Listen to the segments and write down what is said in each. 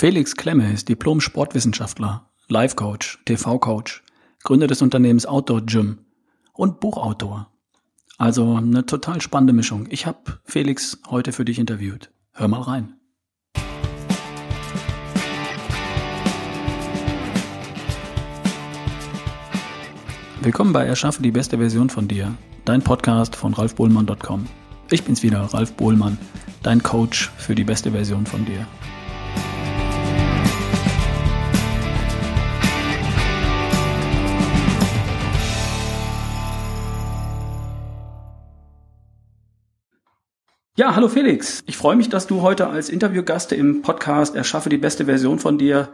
Felix Klemme ist Diplom-Sportwissenschaftler, Life-Coach, TV-Coach, Gründer des Unternehmens Outdoor Gym und Buchautor. Also eine total spannende Mischung. Ich habe Felix heute für dich interviewt. Hör mal rein. Willkommen bei Erschaffe die beste Version von dir, dein Podcast von ralfbohlmann.com. Ich bin's wieder, Ralf Bohlmann, dein Coach für die beste Version von dir. Ja, hallo Felix. Ich freue mich, dass du heute als Interviewgast im Podcast Erschaffe die beste Version von dir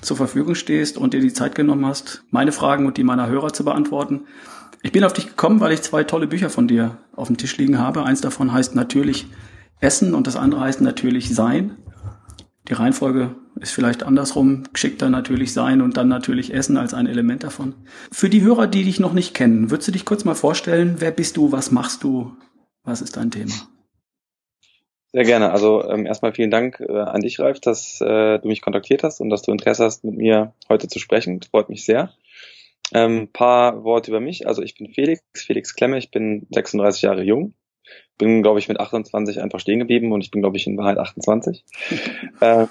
zur Verfügung stehst und dir die Zeit genommen hast, meine Fragen und die meiner Hörer zu beantworten. Ich bin auf dich gekommen, weil ich zwei tolle Bücher von dir auf dem Tisch liegen habe. Eins davon heißt natürlich Essen und das andere heißt natürlich Sein. Die Reihenfolge ist vielleicht andersrum, geschickter natürlich Sein und dann natürlich Essen als ein Element davon. Für die Hörer, die dich noch nicht kennen, würdest du dich kurz mal vorstellen, wer bist du, was machst du, was ist dein Thema? Sehr gerne. Also ähm, erstmal vielen Dank äh, an dich, Ralf, dass äh, du mich kontaktiert hast und dass du Interesse hast, mit mir heute zu sprechen. Das freut mich sehr. Ähm, paar Worte über mich. Also ich bin Felix, Felix Klemme. Ich bin 36 Jahre jung. Bin, glaube ich, mit 28 einfach stehen geblieben und ich bin, glaube ich, in Wahrheit 28. äh,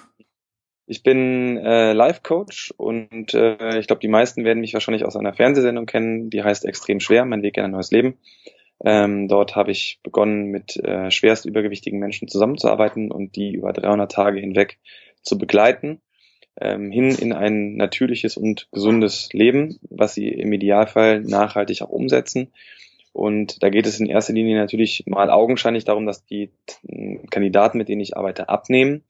ich bin äh, Life-Coach und äh, ich glaube, die meisten werden mich wahrscheinlich aus einer Fernsehsendung kennen, die heißt Extrem schwer, mein Weg in ein neues Leben. Ähm, dort habe ich begonnen, mit äh, schwerst übergewichtigen Menschen zusammenzuarbeiten und die über 300 Tage hinweg zu begleiten, ähm, hin in ein natürliches und gesundes Leben, was sie im Idealfall nachhaltig auch umsetzen. Und da geht es in erster Linie natürlich mal augenscheinlich darum, dass die Kandidaten, mit denen ich arbeite, abnehmen.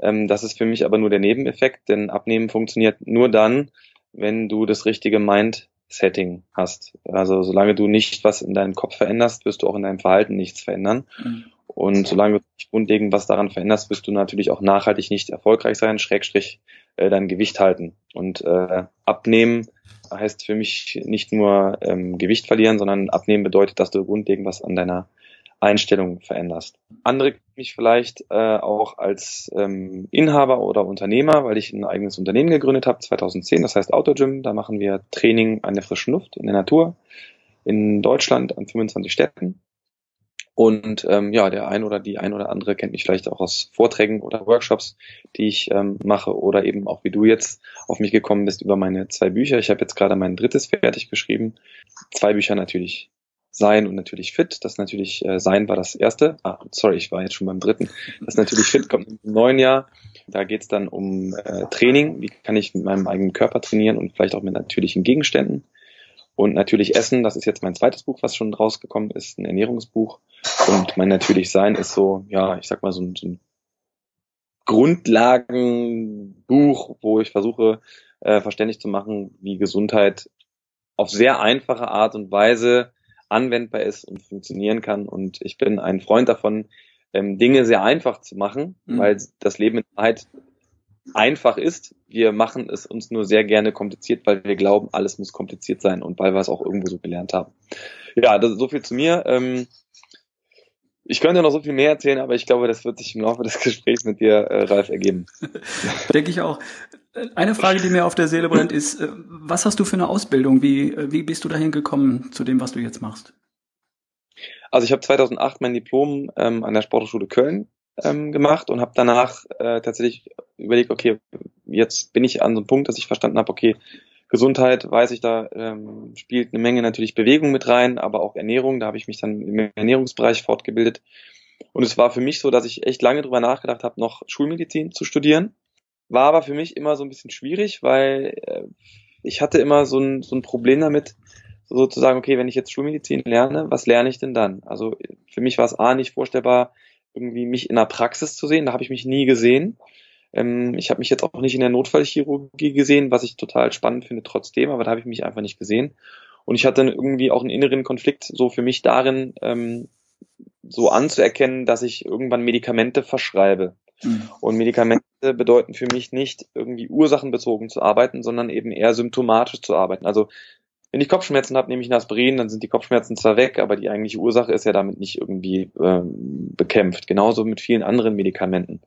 Ähm, das ist für mich aber nur der Nebeneffekt, denn Abnehmen funktioniert nur dann, wenn du das richtige Mind Setting hast. Also solange du nicht was in deinem Kopf veränderst, wirst du auch in deinem Verhalten nichts verändern. Mhm. Und solange du nicht grundlegend was daran veränderst, wirst du natürlich auch nachhaltig nicht erfolgreich sein, Schrägstrich äh, dein Gewicht halten. Und äh, abnehmen heißt für mich nicht nur ähm, Gewicht verlieren, sondern abnehmen bedeutet, dass du grundlegend was an deiner Einstellung veränderst. Andere mich vielleicht äh, auch als ähm, Inhaber oder Unternehmer, weil ich ein eigenes Unternehmen gegründet habe 2010, das heißt Autogym. Da machen wir Training an der frischen Luft in der Natur in Deutschland an 25 Städten. Und ähm, ja, der ein oder die ein oder andere kennt mich vielleicht auch aus Vorträgen oder Workshops, die ich ähm, mache oder eben auch wie du jetzt auf mich gekommen bist über meine zwei Bücher. Ich habe jetzt gerade mein drittes fertig geschrieben. Zwei Bücher natürlich sein und natürlich fit. Das natürlich äh, sein war das erste. Ah, sorry, ich war jetzt schon beim dritten. Das natürlich fit kommt im neuen Jahr. Da geht es dann um äh, Training. Wie kann ich mit meinem eigenen Körper trainieren und vielleicht auch mit natürlichen Gegenständen. Und natürlich Essen, das ist jetzt mein zweites Buch, was schon rausgekommen ist, ein Ernährungsbuch. Und mein natürlich Sein ist so, ja, ich sag mal so ein, so ein Grundlagenbuch, wo ich versuche, äh, verständlich zu machen, wie Gesundheit auf sehr einfache Art und Weise anwendbar ist und funktionieren kann. Und ich bin ein Freund davon, ähm, Dinge sehr einfach zu machen, mhm. weil das Leben in Wahrheit einfach ist. Wir machen es uns nur sehr gerne kompliziert, weil wir glauben, alles muss kompliziert sein und weil wir es auch irgendwo so gelernt haben. Ja, das, so viel zu mir. Ähm, ich könnte noch so viel mehr erzählen, aber ich glaube, das wird sich im Laufe des Gesprächs mit dir, äh, Ralf, ergeben. Denke ich auch. Eine Frage, die mir auf der Seele brennt, ist, äh, was hast du für eine Ausbildung? Wie, äh, wie bist du dahin gekommen zu dem, was du jetzt machst? Also ich habe 2008 mein Diplom ähm, an der Sporthochschule Köln ähm, gemacht und habe danach äh, tatsächlich überlegt, okay, jetzt bin ich an so einem Punkt, dass ich verstanden habe, okay, Gesundheit, weiß ich, da ähm, spielt eine Menge natürlich Bewegung mit rein, aber auch Ernährung. Da habe ich mich dann im Ernährungsbereich fortgebildet. Und es war für mich so, dass ich echt lange drüber nachgedacht habe, noch Schulmedizin zu studieren. War aber für mich immer so ein bisschen schwierig, weil äh, ich hatte immer so ein, so ein Problem damit, sozusagen, okay, wenn ich jetzt Schulmedizin lerne, was lerne ich denn dann? Also für mich war es A nicht vorstellbar, irgendwie mich in der Praxis zu sehen. Da habe ich mich nie gesehen. Ähm, ich habe mich jetzt auch nicht in der Notfallchirurgie gesehen, was ich total spannend finde trotzdem, aber da habe ich mich einfach nicht gesehen. Und ich hatte irgendwie auch einen inneren Konflikt so für mich darin, ähm, so anzuerkennen, dass ich irgendwann Medikamente verschreibe. Mhm. Und Medikamente bedeuten für mich nicht irgendwie ursachenbezogen zu arbeiten, sondern eben eher symptomatisch zu arbeiten. Also wenn ich Kopfschmerzen habe, nehme ich ein Aspirin, dann sind die Kopfschmerzen zwar weg, aber die eigentliche Ursache ist ja damit nicht irgendwie ähm, bekämpft. Genauso mit vielen anderen Medikamenten.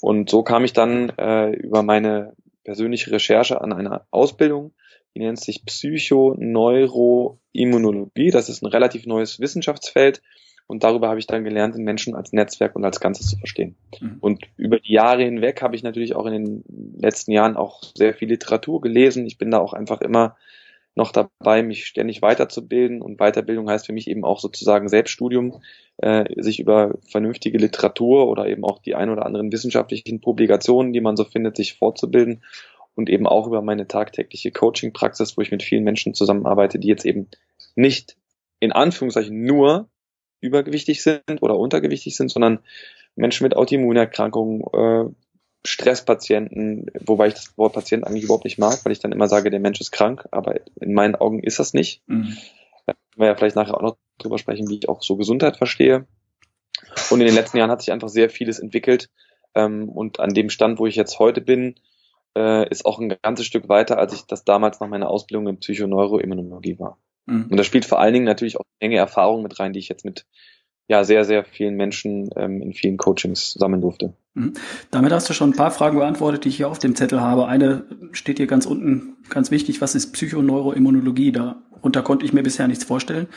Und so kam ich dann äh, über meine persönliche Recherche an einer Ausbildung, die nennt sich Psychoneuroimmunologie. Das ist ein relativ neues Wissenschaftsfeld. Und darüber habe ich dann gelernt, den Menschen als Netzwerk und als Ganzes zu verstehen. Mhm. Und über die Jahre hinweg habe ich natürlich auch in den letzten Jahren auch sehr viel Literatur gelesen. Ich bin da auch einfach immer noch dabei, mich ständig weiterzubilden. Und Weiterbildung heißt für mich eben auch sozusagen Selbststudium, äh, sich über vernünftige Literatur oder eben auch die ein oder anderen wissenschaftlichen Publikationen, die man so findet, sich fortzubilden und eben auch über meine tagtägliche Coaching-Praxis, wo ich mit vielen Menschen zusammenarbeite, die jetzt eben nicht in Anführungszeichen nur übergewichtig sind oder untergewichtig sind, sondern Menschen mit Autoimmunerkrankungen, äh, Stresspatienten, wobei ich das Wort Patient eigentlich überhaupt nicht mag, weil ich dann immer sage, der Mensch ist krank, aber in meinen Augen ist das nicht. Mhm. Da können wir ja vielleicht nachher auch noch drüber sprechen, wie ich auch so Gesundheit verstehe. Und in den letzten Jahren hat sich einfach sehr vieles entwickelt. Ähm, und an dem Stand, wo ich jetzt heute bin, äh, ist auch ein ganzes Stück weiter, als ich das damals nach meiner Ausbildung in Psychoneuroimmunologie war. Mhm. Und da spielt vor allen Dingen natürlich auch enge Erfahrung mit rein, die ich jetzt mit ja sehr, sehr vielen Menschen ähm, in vielen Coachings sammeln durfte. Mhm. Damit hast du schon ein paar Fragen beantwortet, die ich hier auf dem Zettel habe. Eine steht hier ganz unten, ganz wichtig, was ist Psychoneuroimmunologie? Darunter konnte ich mir bisher nichts vorstellen.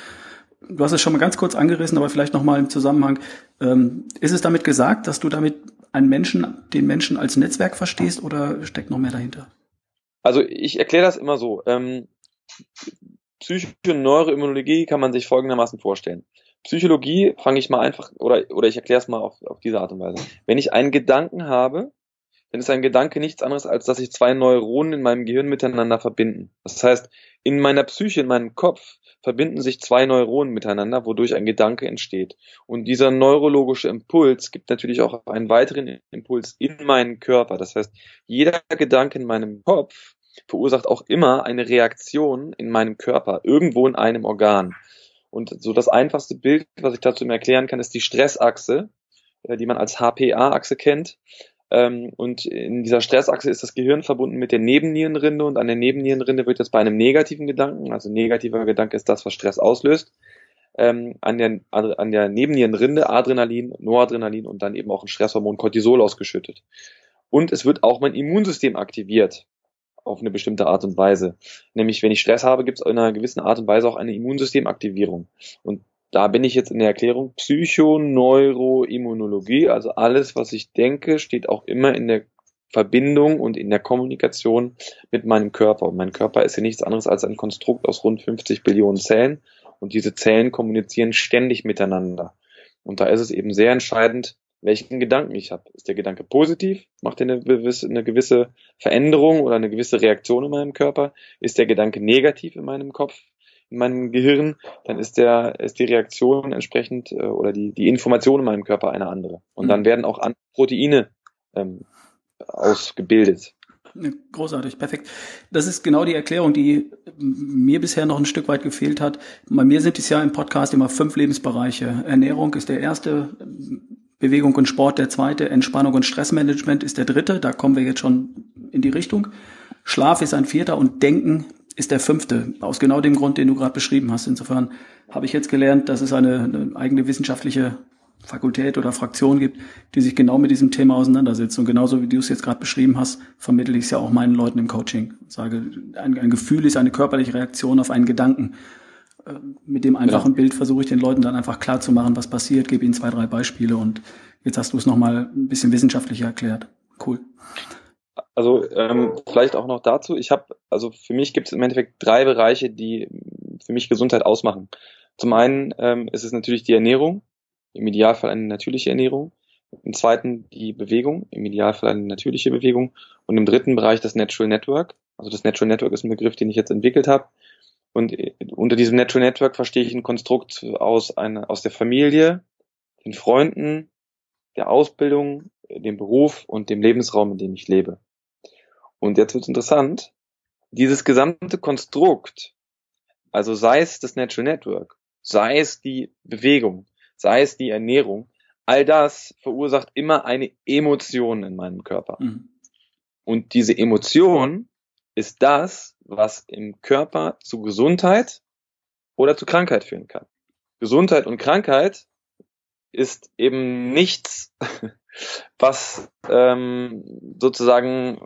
Du hast es schon mal ganz kurz angerissen, aber vielleicht nochmal im Zusammenhang. Ähm, ist es damit gesagt, dass du damit einen Menschen, den Menschen als Netzwerk verstehst oder steckt noch mehr dahinter? Also ich erkläre das immer so. Ähm, Psychoneuroimmunologie kann man sich folgendermaßen vorstellen. Psychologie fange ich mal einfach, oder, oder ich erkläre es mal auf, auf diese Art und Weise. Wenn ich einen Gedanken habe, dann ist ein Gedanke nichts anderes, als dass sich zwei Neuronen in meinem Gehirn miteinander verbinden. Das heißt, in meiner Psyche, in meinem Kopf verbinden sich zwei Neuronen miteinander, wodurch ein Gedanke entsteht. Und dieser neurologische Impuls gibt natürlich auch einen weiteren Impuls in meinen Körper. Das heißt, jeder Gedanke in meinem Kopf verursacht auch immer eine Reaktion in meinem Körper, irgendwo in einem Organ. Und so das einfachste Bild, was ich dazu erklären kann, ist die Stressachse, äh, die man als HPA-Achse kennt. Ähm, und in dieser Stressachse ist das Gehirn verbunden mit der Nebennierenrinde und an der Nebennierenrinde wird jetzt bei einem negativen Gedanken, also negativer Gedanke ist das, was Stress auslöst, ähm, an, der, an der Nebennierenrinde Adrenalin, Noradrenalin und dann eben auch ein Stresshormon Cortisol ausgeschüttet. Und es wird auch mein Immunsystem aktiviert auf eine bestimmte Art und Weise. Nämlich, wenn ich Stress habe, gibt es in einer gewissen Art und Weise auch eine Immunsystemaktivierung. Und da bin ich jetzt in der Erklärung Psychoneuroimmunologie, also alles, was ich denke, steht auch immer in der Verbindung und in der Kommunikation mit meinem Körper. Und mein Körper ist ja nichts anderes als ein Konstrukt aus rund 50 Billionen Zellen. Und diese Zellen kommunizieren ständig miteinander. Und da ist es eben sehr entscheidend, welchen Gedanken ich habe. Ist der Gedanke positiv? Macht er eine gewisse, eine gewisse Veränderung oder eine gewisse Reaktion in meinem Körper? Ist der Gedanke negativ in meinem Kopf, in meinem Gehirn? Dann ist der, ist die Reaktion entsprechend äh, oder die, die Information in meinem Körper eine andere. Und dann mhm. werden auch andere Proteine ähm, ausgebildet. Großartig, perfekt. Das ist genau die Erklärung, die mir bisher noch ein Stück weit gefehlt hat. Bei mir sind es ja im Podcast immer fünf Lebensbereiche. Ernährung ist der erste, Bewegung und Sport der zweite, Entspannung und Stressmanagement ist der dritte, da kommen wir jetzt schon in die Richtung. Schlaf ist ein vierter und Denken ist der fünfte, aus genau dem Grund, den du gerade beschrieben hast. Insofern habe ich jetzt gelernt, dass es eine, eine eigene wissenschaftliche Fakultät oder Fraktion gibt, die sich genau mit diesem Thema auseinandersetzt. Und genauso wie du es jetzt gerade beschrieben hast, vermittle ich es ja auch meinen Leuten im Coaching. Sage, ein, ein Gefühl ist eine körperliche Reaktion auf einen Gedanken. Äh, mit dem einfachen ja. Bild versuche ich den Leuten dann einfach klar zu machen, was passiert, gebe ihnen zwei, drei Beispiele und jetzt hast du es nochmal ein bisschen wissenschaftlicher erklärt. Cool. Also ähm, vielleicht auch noch dazu, ich habe, also für mich gibt es im Endeffekt drei Bereiche, die für mich Gesundheit ausmachen. Zum einen ähm, ist es natürlich die Ernährung, im Idealfall eine natürliche Ernährung. Im zweiten die Bewegung, im Idealfall eine natürliche Bewegung. Und im dritten Bereich das Natural Network. Also das Natural Network ist ein Begriff, den ich jetzt entwickelt habe, und äh, unter diesem Natural Network verstehe ich ein Konstrukt aus, einer, aus der Familie, den Freunden, der Ausbildung, dem Beruf und dem Lebensraum, in dem ich lebe. Und jetzt wird interessant. Dieses gesamte Konstrukt, also sei es das Natural Network, sei es die Bewegung, sei es die Ernährung, all das verursacht immer eine Emotion in meinem Körper. Mhm. Und diese Emotion ist das, was im Körper zu Gesundheit oder zu Krankheit führen kann. Gesundheit und Krankheit ist eben nichts, was ähm, sozusagen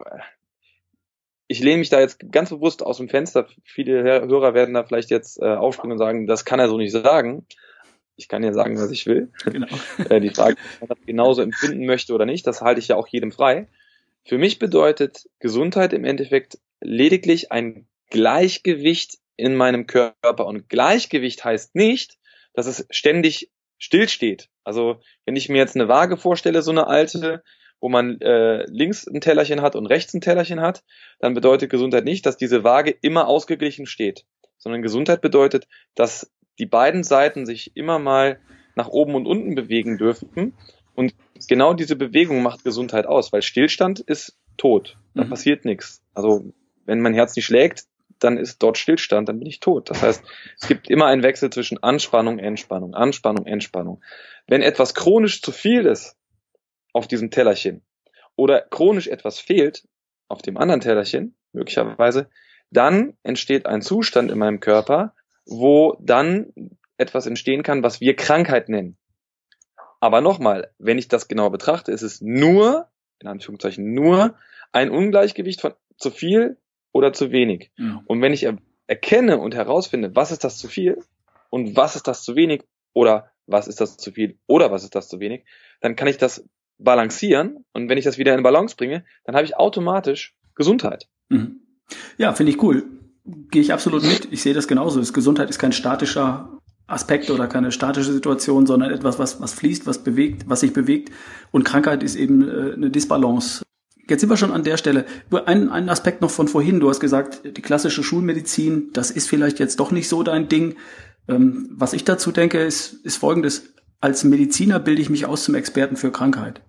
ich lehne mich da jetzt ganz bewusst aus dem Fenster. Viele Hörer werden da vielleicht jetzt äh, aufspringen und sagen, das kann er so nicht sagen. Ich kann ja sagen, was ich will. Genau. äh, die Frage, ob man das genauso empfinden möchte oder nicht, das halte ich ja auch jedem frei. Für mich bedeutet Gesundheit im Endeffekt lediglich ein Gleichgewicht in meinem Körper. Und Gleichgewicht heißt nicht, dass es ständig stillsteht. Also wenn ich mir jetzt eine Waage vorstelle, so eine alte, wo man äh, links ein Tellerchen hat und rechts ein Tellerchen hat, dann bedeutet Gesundheit nicht, dass diese Waage immer ausgeglichen steht, sondern Gesundheit bedeutet, dass die beiden Seiten sich immer mal nach oben und unten bewegen dürfen und genau diese Bewegung macht Gesundheit aus, weil Stillstand ist tot, da mhm. passiert nichts. Also wenn mein Herz nicht schlägt, dann ist dort Stillstand, dann bin ich tot. Das heißt, es gibt immer einen Wechsel zwischen Anspannung, Entspannung, Anspannung, Entspannung. Wenn etwas chronisch zu viel ist, auf diesem Tellerchen oder chronisch etwas fehlt auf dem anderen Tellerchen, möglicherweise, dann entsteht ein Zustand in meinem Körper, wo dann etwas entstehen kann, was wir Krankheit nennen. Aber nochmal, wenn ich das genau betrachte, ist es nur, in Anführungszeichen nur, ein Ungleichgewicht von zu viel oder zu wenig. Mhm. Und wenn ich er erkenne und herausfinde, was ist das zu viel und was ist das zu wenig oder was ist das zu viel oder was ist das zu wenig, dann kann ich das balancieren und wenn ich das wieder in Balance bringe, dann habe ich automatisch Gesundheit. Mhm. Ja, finde ich cool. Gehe ich absolut mit. Ich sehe das genauso. Das Gesundheit ist kein statischer Aspekt oder keine statische Situation, sondern etwas, was, was fließt, was bewegt, was sich bewegt. Und Krankheit ist eben äh, eine Disbalance. Jetzt sind wir schon an der Stelle. Ein, ein Aspekt noch von vorhin. Du hast gesagt, die klassische Schulmedizin, das ist vielleicht jetzt doch nicht so dein Ding. Ähm, was ich dazu denke, ist, ist folgendes als Mediziner bilde ich mich aus zum Experten für Krankheit.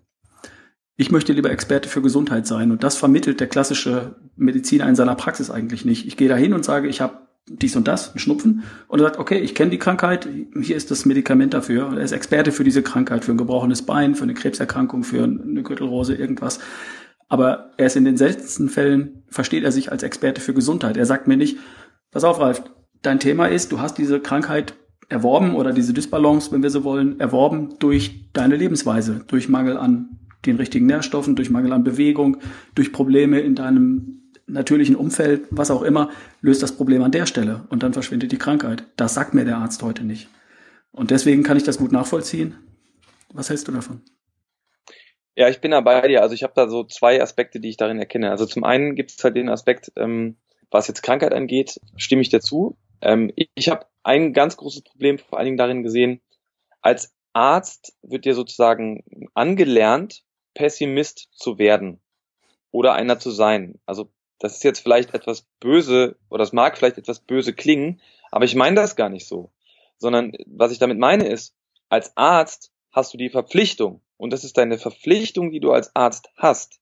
Ich möchte lieber Experte für Gesundheit sein und das vermittelt der klassische Mediziner in seiner Praxis eigentlich nicht. Ich gehe da hin und sage, ich habe dies und das, einen Schnupfen und er sagt, okay, ich kenne die Krankheit, hier ist das Medikament dafür. Er ist Experte für diese Krankheit, für ein gebrochenes Bein, für eine Krebserkrankung, für eine Gürtelrose, irgendwas. Aber er ist in den seltensten Fällen, versteht er sich als Experte für Gesundheit. Er sagt mir nicht, pass auf, Ralf, dein Thema ist, du hast diese Krankheit erworben oder diese Dysbalance, wenn wir so wollen, erworben durch deine Lebensweise, durch Mangel an den richtigen Nährstoffen, durch Mangel an Bewegung, durch Probleme in deinem natürlichen Umfeld, was auch immer, löst das Problem an der Stelle und dann verschwindet die Krankheit. Das sagt mir der Arzt heute nicht. Und deswegen kann ich das gut nachvollziehen. Was hältst du davon? Ja, ich bin da bei dir. Also ich habe da so zwei Aspekte, die ich darin erkenne. Also zum einen gibt es halt den Aspekt, ähm, was jetzt Krankheit angeht, stimme ich dir zu. Ähm, ich ich habe ein ganz großes Problem vor allen Dingen darin gesehen, als Arzt wird dir sozusagen angelernt, Pessimist zu werden oder einer zu sein. Also das ist jetzt vielleicht etwas böse oder es mag vielleicht etwas böse klingen, aber ich meine das gar nicht so. Sondern was ich damit meine ist, als Arzt hast du die Verpflichtung, und das ist deine Verpflichtung, die du als Arzt hast,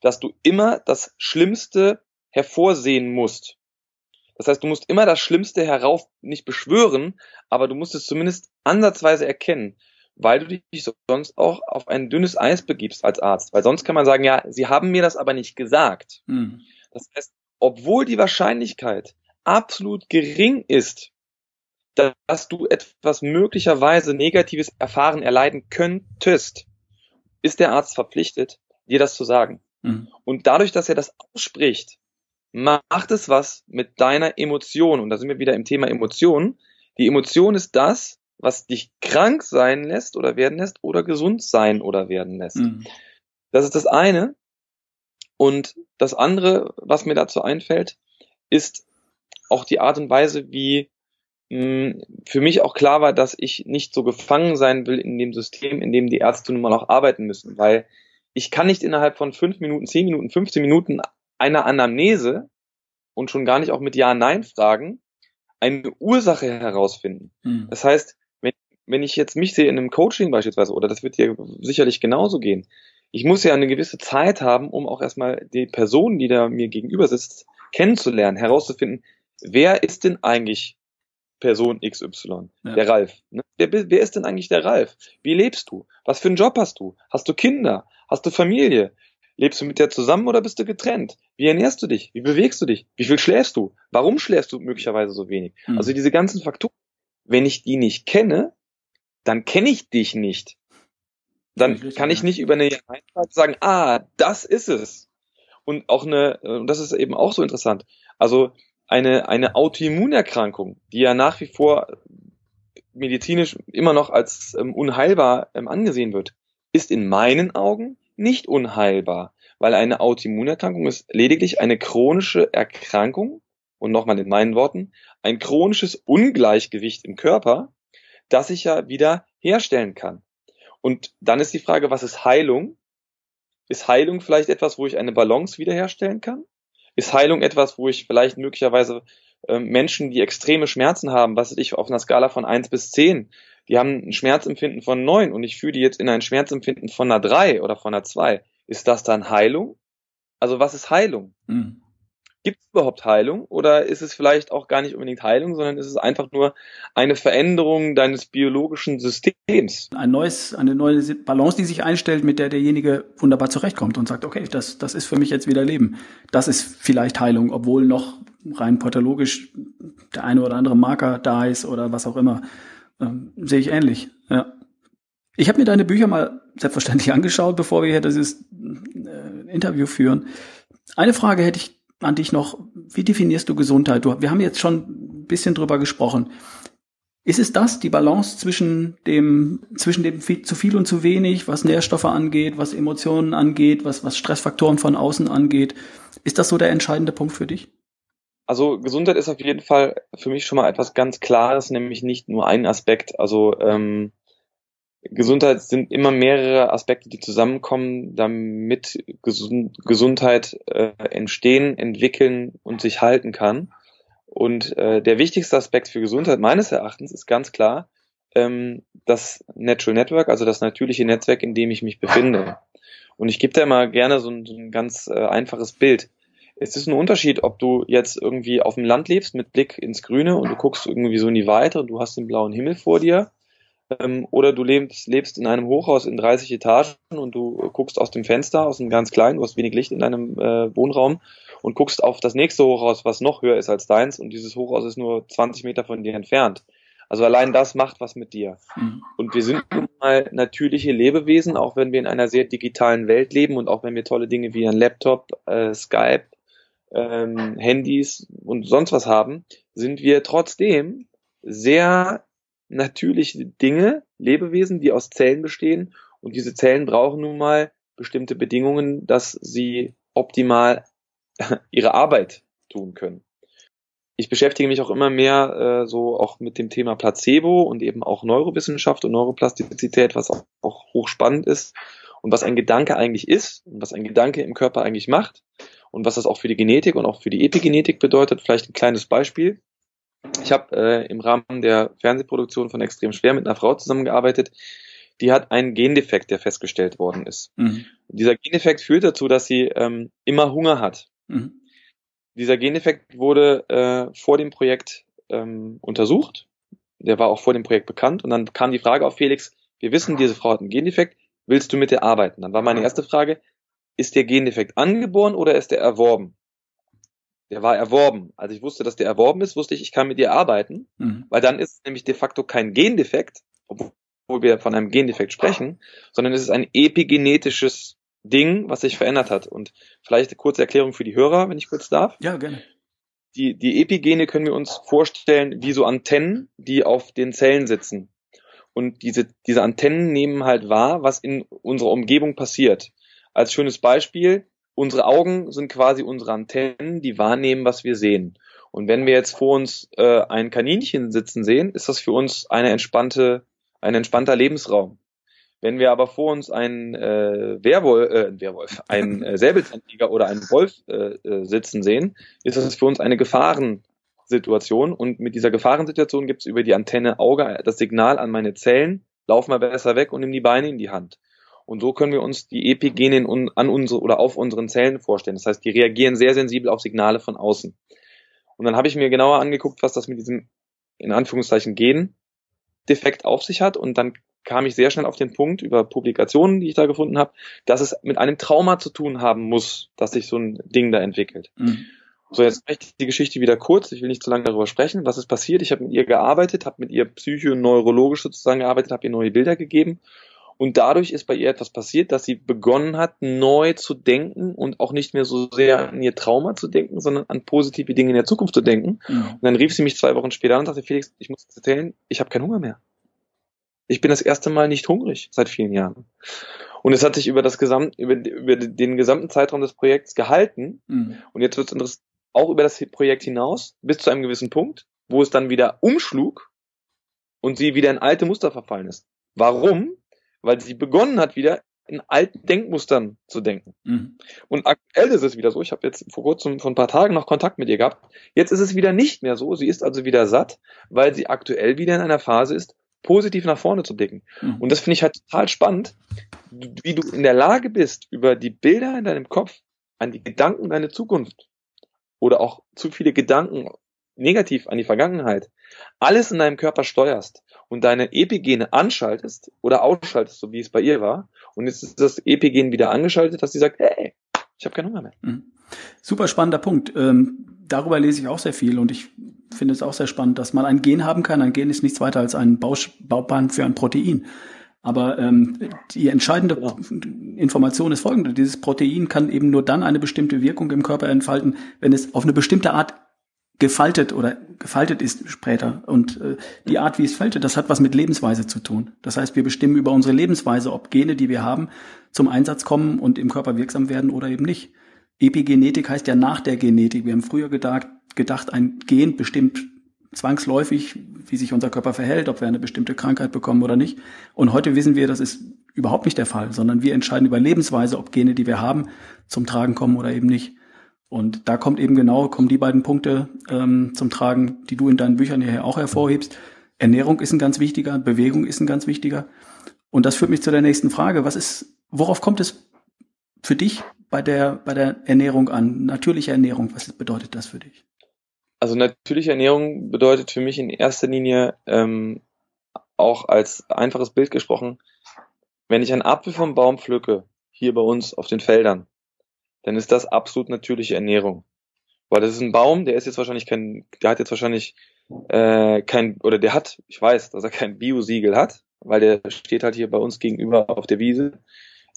dass du immer das Schlimmste hervorsehen musst. Das heißt, du musst immer das Schlimmste herauf nicht beschwören, aber du musst es zumindest ansatzweise erkennen, weil du dich sonst auch auf ein dünnes Eis begibst als Arzt. Weil sonst kann man sagen, ja, sie haben mir das aber nicht gesagt. Mhm. Das heißt, obwohl die Wahrscheinlichkeit absolut gering ist, dass du etwas möglicherweise Negatives erfahren, erleiden könntest, ist der Arzt verpflichtet, dir das zu sagen. Mhm. Und dadurch, dass er das ausspricht, macht es was mit deiner Emotion. Und da sind wir wieder im Thema Emotion. Die Emotion ist das, was dich krank sein lässt oder werden lässt oder gesund sein oder werden lässt. Mhm. Das ist das eine. Und das andere, was mir dazu einfällt, ist auch die Art und Weise, wie für mich auch klar war, dass ich nicht so gefangen sein will in dem System, in dem die Ärzte nun mal auch arbeiten müssen, weil ich kann nicht innerhalb von fünf Minuten, zehn Minuten, 15 Minuten einer Anamnese und schon gar nicht auch mit Ja-Nein-Fragen eine Ursache herausfinden. Mhm. Das heißt, wenn, wenn ich jetzt mich sehe in einem Coaching beispielsweise, oder das wird dir sicherlich genauso gehen, ich muss ja eine gewisse Zeit haben, um auch erstmal die Person, die da mir gegenüber sitzt, kennenzulernen, herauszufinden, wer ist denn eigentlich Person XY, ja. der Ralf. Ne? Wer, wer ist denn eigentlich der Ralf? Wie lebst du? Was für einen Job hast du? Hast du Kinder? Hast du Familie? Lebst du mit der zusammen oder bist du getrennt? Wie ernährst du dich? Wie bewegst du dich? Wie viel schläfst du? Warum schläfst du möglicherweise so wenig? Mhm. Also diese ganzen Faktoren, wenn ich die nicht kenne, dann kenne ich dich nicht. Dann richtig, kann ich nicht über eine Einfahrt sagen, ah, das ist es. Und auch eine, und das ist eben auch so interessant. Also eine, eine Autoimmunerkrankung, die ja nach wie vor medizinisch immer noch als ähm, unheilbar ähm, angesehen wird, ist in meinen Augen nicht unheilbar, weil eine Autoimmunerkrankung ist lediglich eine chronische Erkrankung und nochmal in meinen Worten, ein chronisches Ungleichgewicht im Körper, das ich ja wieder herstellen kann. Und dann ist die Frage, was ist Heilung? Ist Heilung vielleicht etwas, wo ich eine Balance wiederherstellen kann? Ist Heilung etwas, wo ich vielleicht möglicherweise äh, Menschen, die extreme Schmerzen haben, was ich, auf einer Skala von eins bis zehn, die haben ein Schmerzempfinden von neun und ich führe die jetzt in ein Schmerzempfinden von einer drei oder von einer zwei. Ist das dann Heilung? Also was ist Heilung? Mhm. Gibt es überhaupt Heilung oder ist es vielleicht auch gar nicht unbedingt Heilung, sondern ist es einfach nur eine Veränderung deines biologischen Systems? Ein neues, eine neue Balance, die sich einstellt, mit der derjenige wunderbar zurechtkommt und sagt, okay, das, das ist für mich jetzt wieder Leben. Das ist vielleicht Heilung, obwohl noch rein pathologisch der eine oder andere Marker da ist oder was auch immer. Ähm, sehe ich ähnlich, ja. Ich habe mir deine Bücher mal selbstverständlich angeschaut, bevor wir hier dieses äh, Interview führen. Eine Frage hätte ich an dich noch, wie definierst du Gesundheit? Du, wir haben jetzt schon ein bisschen drüber gesprochen. Ist es das, die Balance zwischen dem, zwischen dem viel, zu viel und zu wenig, was Nährstoffe angeht, was Emotionen angeht, was, was Stressfaktoren von außen angeht? Ist das so der entscheidende Punkt für dich? Also Gesundheit ist auf jeden Fall für mich schon mal etwas ganz Klares, nämlich nicht nur ein Aspekt. Also ähm, Gesundheit sind immer mehrere Aspekte, die zusammenkommen, damit Gesund Gesundheit äh, entstehen, entwickeln und sich halten kann. Und äh, der wichtigste Aspekt für Gesundheit meines Erachtens ist ganz klar ähm, das Natural Network, also das natürliche Netzwerk, in dem ich mich befinde. Und ich gebe da immer gerne so ein, so ein ganz äh, einfaches Bild. Es ist ein Unterschied, ob du jetzt irgendwie auf dem Land lebst mit Blick ins Grüne und du guckst irgendwie so in die Weite und du hast den blauen Himmel vor dir ähm, oder du lebst, lebst in einem Hochhaus in 30 Etagen und du guckst aus dem Fenster, aus einem ganz kleinen, du hast wenig Licht in deinem äh, Wohnraum und guckst auf das nächste Hochhaus, was noch höher ist als deins und dieses Hochhaus ist nur 20 Meter von dir entfernt. Also allein das macht was mit dir. Mhm. Und wir sind nun mal natürliche Lebewesen, auch wenn wir in einer sehr digitalen Welt leben und auch wenn wir tolle Dinge wie ein Laptop, äh, Skype, ähm, Handys und sonst was haben, sind wir trotzdem sehr natürliche Dinge, Lebewesen, die aus Zellen bestehen. Und diese Zellen brauchen nun mal bestimmte Bedingungen, dass sie optimal ihre Arbeit tun können. Ich beschäftige mich auch immer mehr äh, so auch mit dem Thema Placebo und eben auch Neurowissenschaft und Neuroplastizität, was auch, auch hochspannend ist und was ein Gedanke eigentlich ist und was ein Gedanke im Körper eigentlich macht und was das auch für die Genetik und auch für die Epigenetik bedeutet. Vielleicht ein kleines Beispiel. Ich habe äh, im Rahmen der Fernsehproduktion von Extrem Schwer mit einer Frau zusammengearbeitet, die hat einen Gendefekt, der festgestellt worden ist. Mhm. Dieser Gendefekt führt dazu, dass sie ähm, immer Hunger hat. Mhm. Dieser Gendefekt wurde äh, vor dem Projekt ähm, untersucht. Der war auch vor dem Projekt bekannt. Und dann kam die Frage auf Felix, wir wissen, diese Frau hat einen Gendefekt, willst du mit der arbeiten? Dann war meine erste Frage, ist der Gendefekt angeboren oder ist der erworben? Der war erworben. Als ich wusste, dass der erworben ist, wusste ich, ich kann mit dir arbeiten, mhm. weil dann ist es nämlich de facto kein Gendefekt, obwohl wir von einem Gendefekt sprechen, sondern es ist ein epigenetisches Ding, was sich verändert hat. Und vielleicht eine kurze Erklärung für die Hörer, wenn ich kurz darf. Ja, gerne. Die, die Epigene können wir uns vorstellen wie so Antennen, die auf den Zellen sitzen. Und diese, diese Antennen nehmen halt wahr, was in unserer Umgebung passiert. Als schönes Beispiel, unsere Augen sind quasi unsere Antennen, die wahrnehmen, was wir sehen. Und wenn wir jetzt vor uns äh, ein Kaninchen sitzen sehen, ist das für uns eine entspannte, ein entspannter Lebensraum. Wenn wir aber vor uns einen äh, Werwolf, äh, Werwolf, einen äh, Säbelzahntiger oder einen Wolf äh, äh, sitzen sehen, ist das für uns eine Gefahrensituation. Und mit dieser Gefahrensituation gibt es über die Antenne Auge das Signal an meine Zellen, lauf mal besser weg und nimm die Beine in die Hand. Und so können wir uns die Epigene an unsere oder auf unseren Zellen vorstellen. Das heißt, die reagieren sehr sensibel auf Signale von außen. Und dann habe ich mir genauer angeguckt, was das mit diesem in Anführungszeichen Gen-Defekt auf sich hat. Und dann kam ich sehr schnell auf den Punkt über Publikationen, die ich da gefunden habe, dass es mit einem Trauma zu tun haben muss, dass sich so ein Ding da entwickelt. Mhm. So, jetzt möchte ich die Geschichte wieder kurz. Ich will nicht zu lange darüber sprechen. Was ist passiert? Ich habe mit ihr gearbeitet, habe mit ihr psychoneurologisch sozusagen gearbeitet, habe ihr neue Bilder gegeben. Und dadurch ist bei ihr etwas passiert, dass sie begonnen hat, neu zu denken und auch nicht mehr so sehr an ihr Trauma zu denken, sondern an positive Dinge in der Zukunft zu denken. Mhm. Und dann rief sie mich zwei Wochen später an und sagte, Felix, ich muss erzählen, ich habe keinen Hunger mehr. Ich bin das erste Mal nicht hungrig seit vielen Jahren. Und es hat sich über das Gesamt, über, über den gesamten Zeitraum des Projekts gehalten. Mhm. Und jetzt wird es interessant, auch über das Projekt hinaus, bis zu einem gewissen Punkt, wo es dann wieder umschlug und sie wieder in alte Muster verfallen ist. Warum? Weil sie begonnen hat, wieder in alten Denkmustern zu denken. Mhm. Und aktuell ist es wieder so, ich habe jetzt vor kurzem, vor ein paar Tagen noch Kontakt mit ihr gehabt, jetzt ist es wieder nicht mehr so, sie ist also wieder satt, weil sie aktuell wieder in einer Phase ist, positiv nach vorne zu blicken. Mhm. Und das finde ich halt total spannend, wie du in der Lage bist, über die Bilder in deinem Kopf an die Gedanken deiner Zukunft oder auch zu viele Gedanken negativ an die Vergangenheit, alles in deinem Körper steuerst und deine Epigene anschaltest oder ausschaltest, so wie es bei ihr war, und jetzt ist das Epigen wieder angeschaltet, dass sie sagt, hey, ich habe keinen Hunger mehr. Mhm. Super spannender Punkt. Ähm, darüber lese ich auch sehr viel und ich finde es auch sehr spannend, dass man ein Gen haben kann. Ein Gen ist nichts weiter als ein Baubahn für ein Protein. Aber ähm, die entscheidende genau. Information ist folgende. Dieses Protein kann eben nur dann eine bestimmte Wirkung im Körper entfalten, wenn es auf eine bestimmte Art gefaltet oder gefaltet ist später. Und äh, die Art, wie es faltet, das hat was mit Lebensweise zu tun. Das heißt, wir bestimmen über unsere Lebensweise, ob Gene, die wir haben, zum Einsatz kommen und im Körper wirksam werden oder eben nicht. Epigenetik heißt ja nach der Genetik. Wir haben früher gedacht, gedacht, ein Gen bestimmt zwangsläufig, wie sich unser Körper verhält, ob wir eine bestimmte Krankheit bekommen oder nicht. Und heute wissen wir, das ist überhaupt nicht der Fall, sondern wir entscheiden über Lebensweise, ob Gene, die wir haben, zum Tragen kommen oder eben nicht. Und da kommt eben genau, kommen die beiden Punkte ähm, zum Tragen, die du in deinen Büchern hier auch hervorhebst. Ernährung ist ein ganz wichtiger, Bewegung ist ein ganz wichtiger. Und das führt mich zu der nächsten Frage. Was ist, worauf kommt es für dich bei der, bei der Ernährung an? Natürliche Ernährung, was bedeutet das für dich? Also natürliche Ernährung bedeutet für mich in erster Linie ähm, auch als einfaches Bild gesprochen, wenn ich einen Apfel vom Baum pflücke, hier bei uns auf den Feldern, dann ist das absolut natürliche Ernährung. Weil das ist ein Baum, der ist jetzt wahrscheinlich kein, der hat jetzt wahrscheinlich äh, kein, oder der hat, ich weiß, dass er kein Biosiegel hat, weil der steht halt hier bei uns gegenüber auf der Wiese.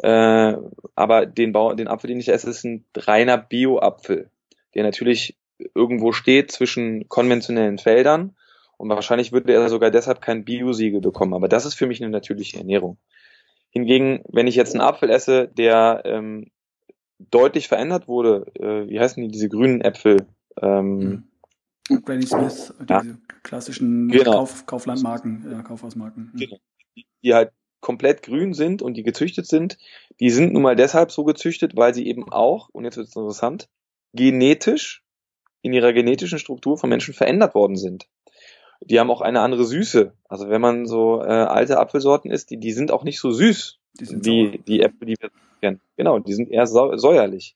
Äh, aber den, Bau, den Apfel, den ich esse, ist ein reiner Bio-Apfel, der natürlich irgendwo steht zwischen konventionellen Feldern und wahrscheinlich würde er sogar deshalb kein Bio-Siegel bekommen. Aber das ist für mich eine natürliche Ernährung. Hingegen, wenn ich jetzt einen Apfel esse, der ähm, deutlich verändert wurde, äh, wie heißen die, diese grünen Äpfel? Ähm, Granny Smith, ja. diese klassischen genau. Kauf, Kauflandmarken, ja, Kaufhausmarken. Mhm. Genau. Die, die halt komplett grün sind und die gezüchtet sind, die sind nun mal deshalb so gezüchtet, weil sie eben auch, und jetzt wird es interessant, genetisch in ihrer genetischen Struktur von Menschen verändert worden sind. Die haben auch eine andere Süße. Also wenn man so äh, alte Apfelsorten isst, die, die sind auch nicht so süß wie die Äpfel, die wir kennen. Genau, die sind eher säuerlich.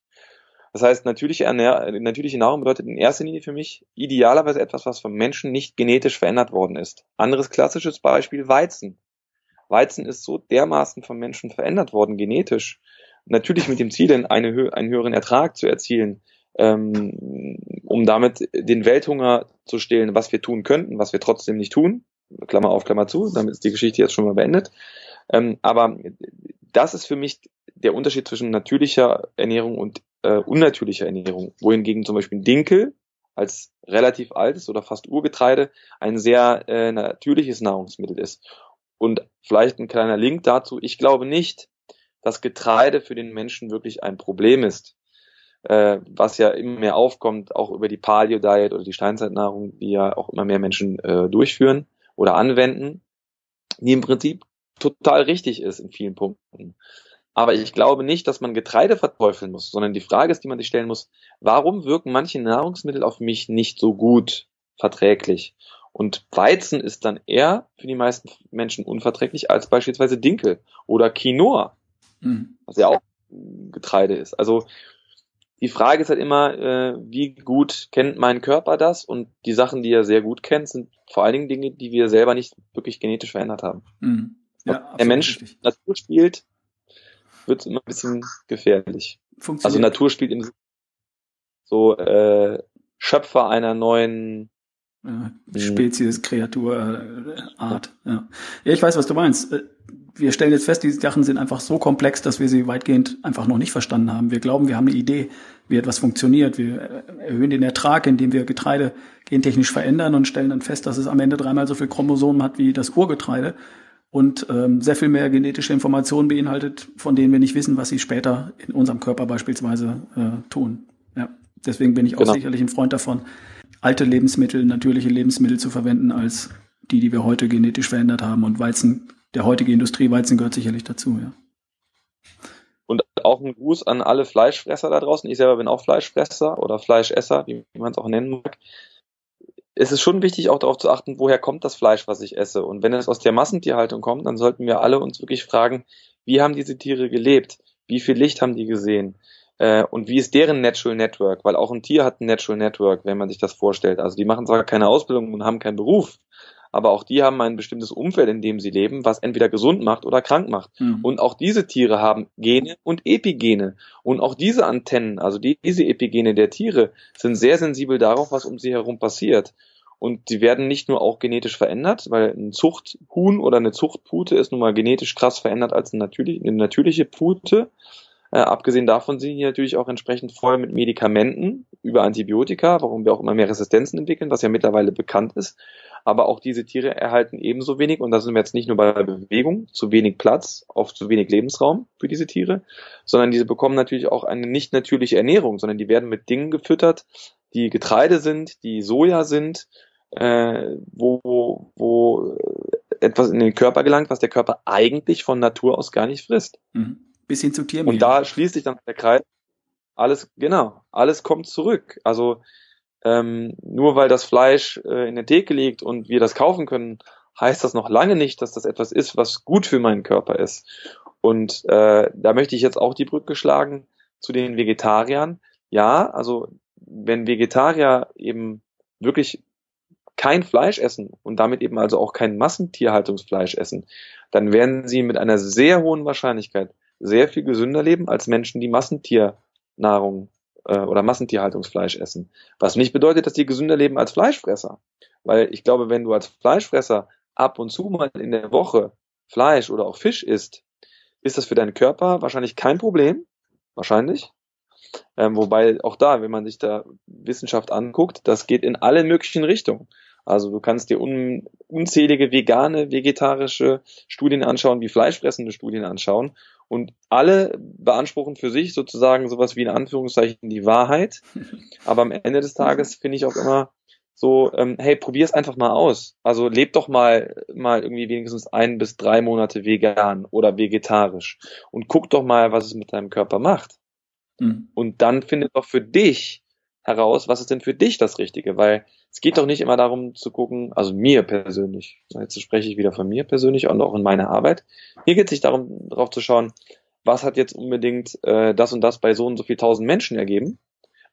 Das heißt, natürliche, Ernähr natürliche Nahrung bedeutet in erster Linie für mich idealerweise etwas, was vom Menschen nicht genetisch verändert worden ist. Anderes klassisches Beispiel Weizen. Weizen ist so dermaßen vom Menschen verändert worden, genetisch. Natürlich mit dem Ziel, einen, einen höheren Ertrag zu erzielen, ähm, um damit den Welthunger zu stillen, was wir tun könnten, was wir trotzdem nicht tun. Klammer auf, Klammer zu, damit ist die Geschichte jetzt schon mal beendet. Ähm, aber das ist für mich der Unterschied zwischen natürlicher Ernährung und äh, unnatürlicher Ernährung, wohingegen zum Beispiel Dinkel als relativ altes oder fast Urgetreide ein sehr äh, natürliches Nahrungsmittel ist. Und vielleicht ein kleiner Link dazu. Ich glaube nicht, dass Getreide für den Menschen wirklich ein Problem ist äh, was ja immer mehr aufkommt, auch über die Paleo-Diet oder die Steinzeitnahrung, die ja auch immer mehr Menschen äh, durchführen oder anwenden, die im Prinzip total richtig ist in vielen Punkten. Aber ich glaube nicht, dass man Getreide verteufeln muss, sondern die Frage ist, die man sich stellen muss, warum wirken manche Nahrungsmittel auf mich nicht so gut verträglich? Und Weizen ist dann eher für die meisten Menschen unverträglich als beispielsweise Dinkel oder Quinoa, mhm. was ja auch Getreide ist. Also die Frage ist halt immer, äh, wie gut kennt mein Körper das? Und die Sachen, die er sehr gut kennt, sind vor allen Dingen Dinge, die wir selber nicht wirklich genetisch verändert haben. Mhm. Ja, der Mensch richtig. Natur spielt, wird es immer ein bisschen gefährlich. Also Natur spielt im so äh, Schöpfer einer neuen Spezies, Kreatur, äh, Art. Ja. ja, ich weiß, was du meinst. Äh, wir stellen jetzt fest, die Sachen sind einfach so komplex, dass wir sie weitgehend einfach noch nicht verstanden haben. Wir glauben, wir haben eine Idee, wie etwas funktioniert. Wir äh, erhöhen den Ertrag, indem wir Getreide gentechnisch verändern und stellen dann fest, dass es am Ende dreimal so viel Chromosomen hat wie das Urgetreide und ähm, sehr viel mehr genetische Informationen beinhaltet, von denen wir nicht wissen, was sie später in unserem Körper beispielsweise äh, tun. Ja, deswegen bin ich auch genau. sicherlich ein Freund davon, alte Lebensmittel, natürliche Lebensmittel zu verwenden, als die, die wir heute genetisch verändert haben. Und Weizen, der heutige Industrieweizen gehört sicherlich dazu, ja. Und auch ein Gruß an alle Fleischfresser da draußen. Ich selber bin auch Fleischfresser oder Fleischesser, wie man es auch nennen mag. Es ist schon wichtig, auch darauf zu achten, woher kommt das Fleisch, was ich esse. Und wenn es aus der Massentierhaltung kommt, dann sollten wir alle uns wirklich fragen, wie haben diese Tiere gelebt? Wie viel Licht haben die gesehen? Äh, und wie ist deren Natural Network? Weil auch ein Tier hat ein Natural Network, wenn man sich das vorstellt. Also die machen zwar keine Ausbildung und haben keinen Beruf, aber auch die haben ein bestimmtes Umfeld, in dem sie leben, was entweder gesund macht oder krank macht. Mhm. Und auch diese Tiere haben Gene und Epigene. Und auch diese Antennen, also die, diese Epigene der Tiere, sind sehr sensibel darauf, was um sie herum passiert. Und die werden nicht nur auch genetisch verändert, weil ein Zuchthuhn oder eine Zuchtpute ist nun mal genetisch krass verändert als eine natürliche, eine natürliche Pute. Äh, abgesehen davon sind die natürlich auch entsprechend voll mit Medikamenten über Antibiotika, warum wir auch immer mehr Resistenzen entwickeln, was ja mittlerweile bekannt ist. Aber auch diese Tiere erhalten ebenso wenig, und da sind wir jetzt nicht nur bei Bewegung, zu wenig Platz, auf zu wenig Lebensraum für diese Tiere, sondern diese bekommen natürlich auch eine nicht natürliche Ernährung, sondern die werden mit Dingen gefüttert, die Getreide sind, die Soja sind, äh, wo, wo etwas in den Körper gelangt, was der Körper eigentlich von Natur aus gar nicht frisst. Mhm bis hin zu Tiermehl. Und da schließt sich dann der Kreis. Alles, genau, alles kommt zurück. Also ähm, nur weil das Fleisch äh, in der Theke liegt und wir das kaufen können, heißt das noch lange nicht, dass das etwas ist, was gut für meinen Körper ist. Und äh, da möchte ich jetzt auch die Brücke schlagen zu den Vegetariern. Ja, also wenn Vegetarier eben wirklich kein Fleisch essen und damit eben also auch kein Massentierhaltungsfleisch essen, dann werden sie mit einer sehr hohen Wahrscheinlichkeit sehr viel gesünder leben als Menschen, die Massentiernahrung äh, oder Massentierhaltungsfleisch essen. Was nicht bedeutet, dass die gesünder leben als Fleischfresser. Weil ich glaube, wenn du als Fleischfresser ab und zu mal in der Woche Fleisch oder auch Fisch isst, ist das für deinen Körper wahrscheinlich kein Problem. Wahrscheinlich. Ähm, wobei auch da, wenn man sich da Wissenschaft anguckt, das geht in alle möglichen Richtungen. Also du kannst dir un, unzählige vegane, vegetarische Studien anschauen, wie fleischfressende Studien anschauen. Und alle beanspruchen für sich sozusagen sowas wie in Anführungszeichen die Wahrheit. Aber am Ende des Tages finde ich auch immer so, ähm, hey, probier es einfach mal aus. Also leb doch mal, mal irgendwie wenigstens ein bis drei Monate vegan oder vegetarisch und guck doch mal, was es mit deinem Körper macht. Mhm. Und dann findet doch für dich heraus, was ist denn für dich das Richtige, weil es geht doch nicht immer darum zu gucken, also mir persönlich, jetzt spreche ich wieder von mir persönlich und auch in meiner Arbeit. Hier geht es sich darum, darauf zu schauen, was hat jetzt unbedingt äh, das und das bei so und so viel tausend Menschen ergeben,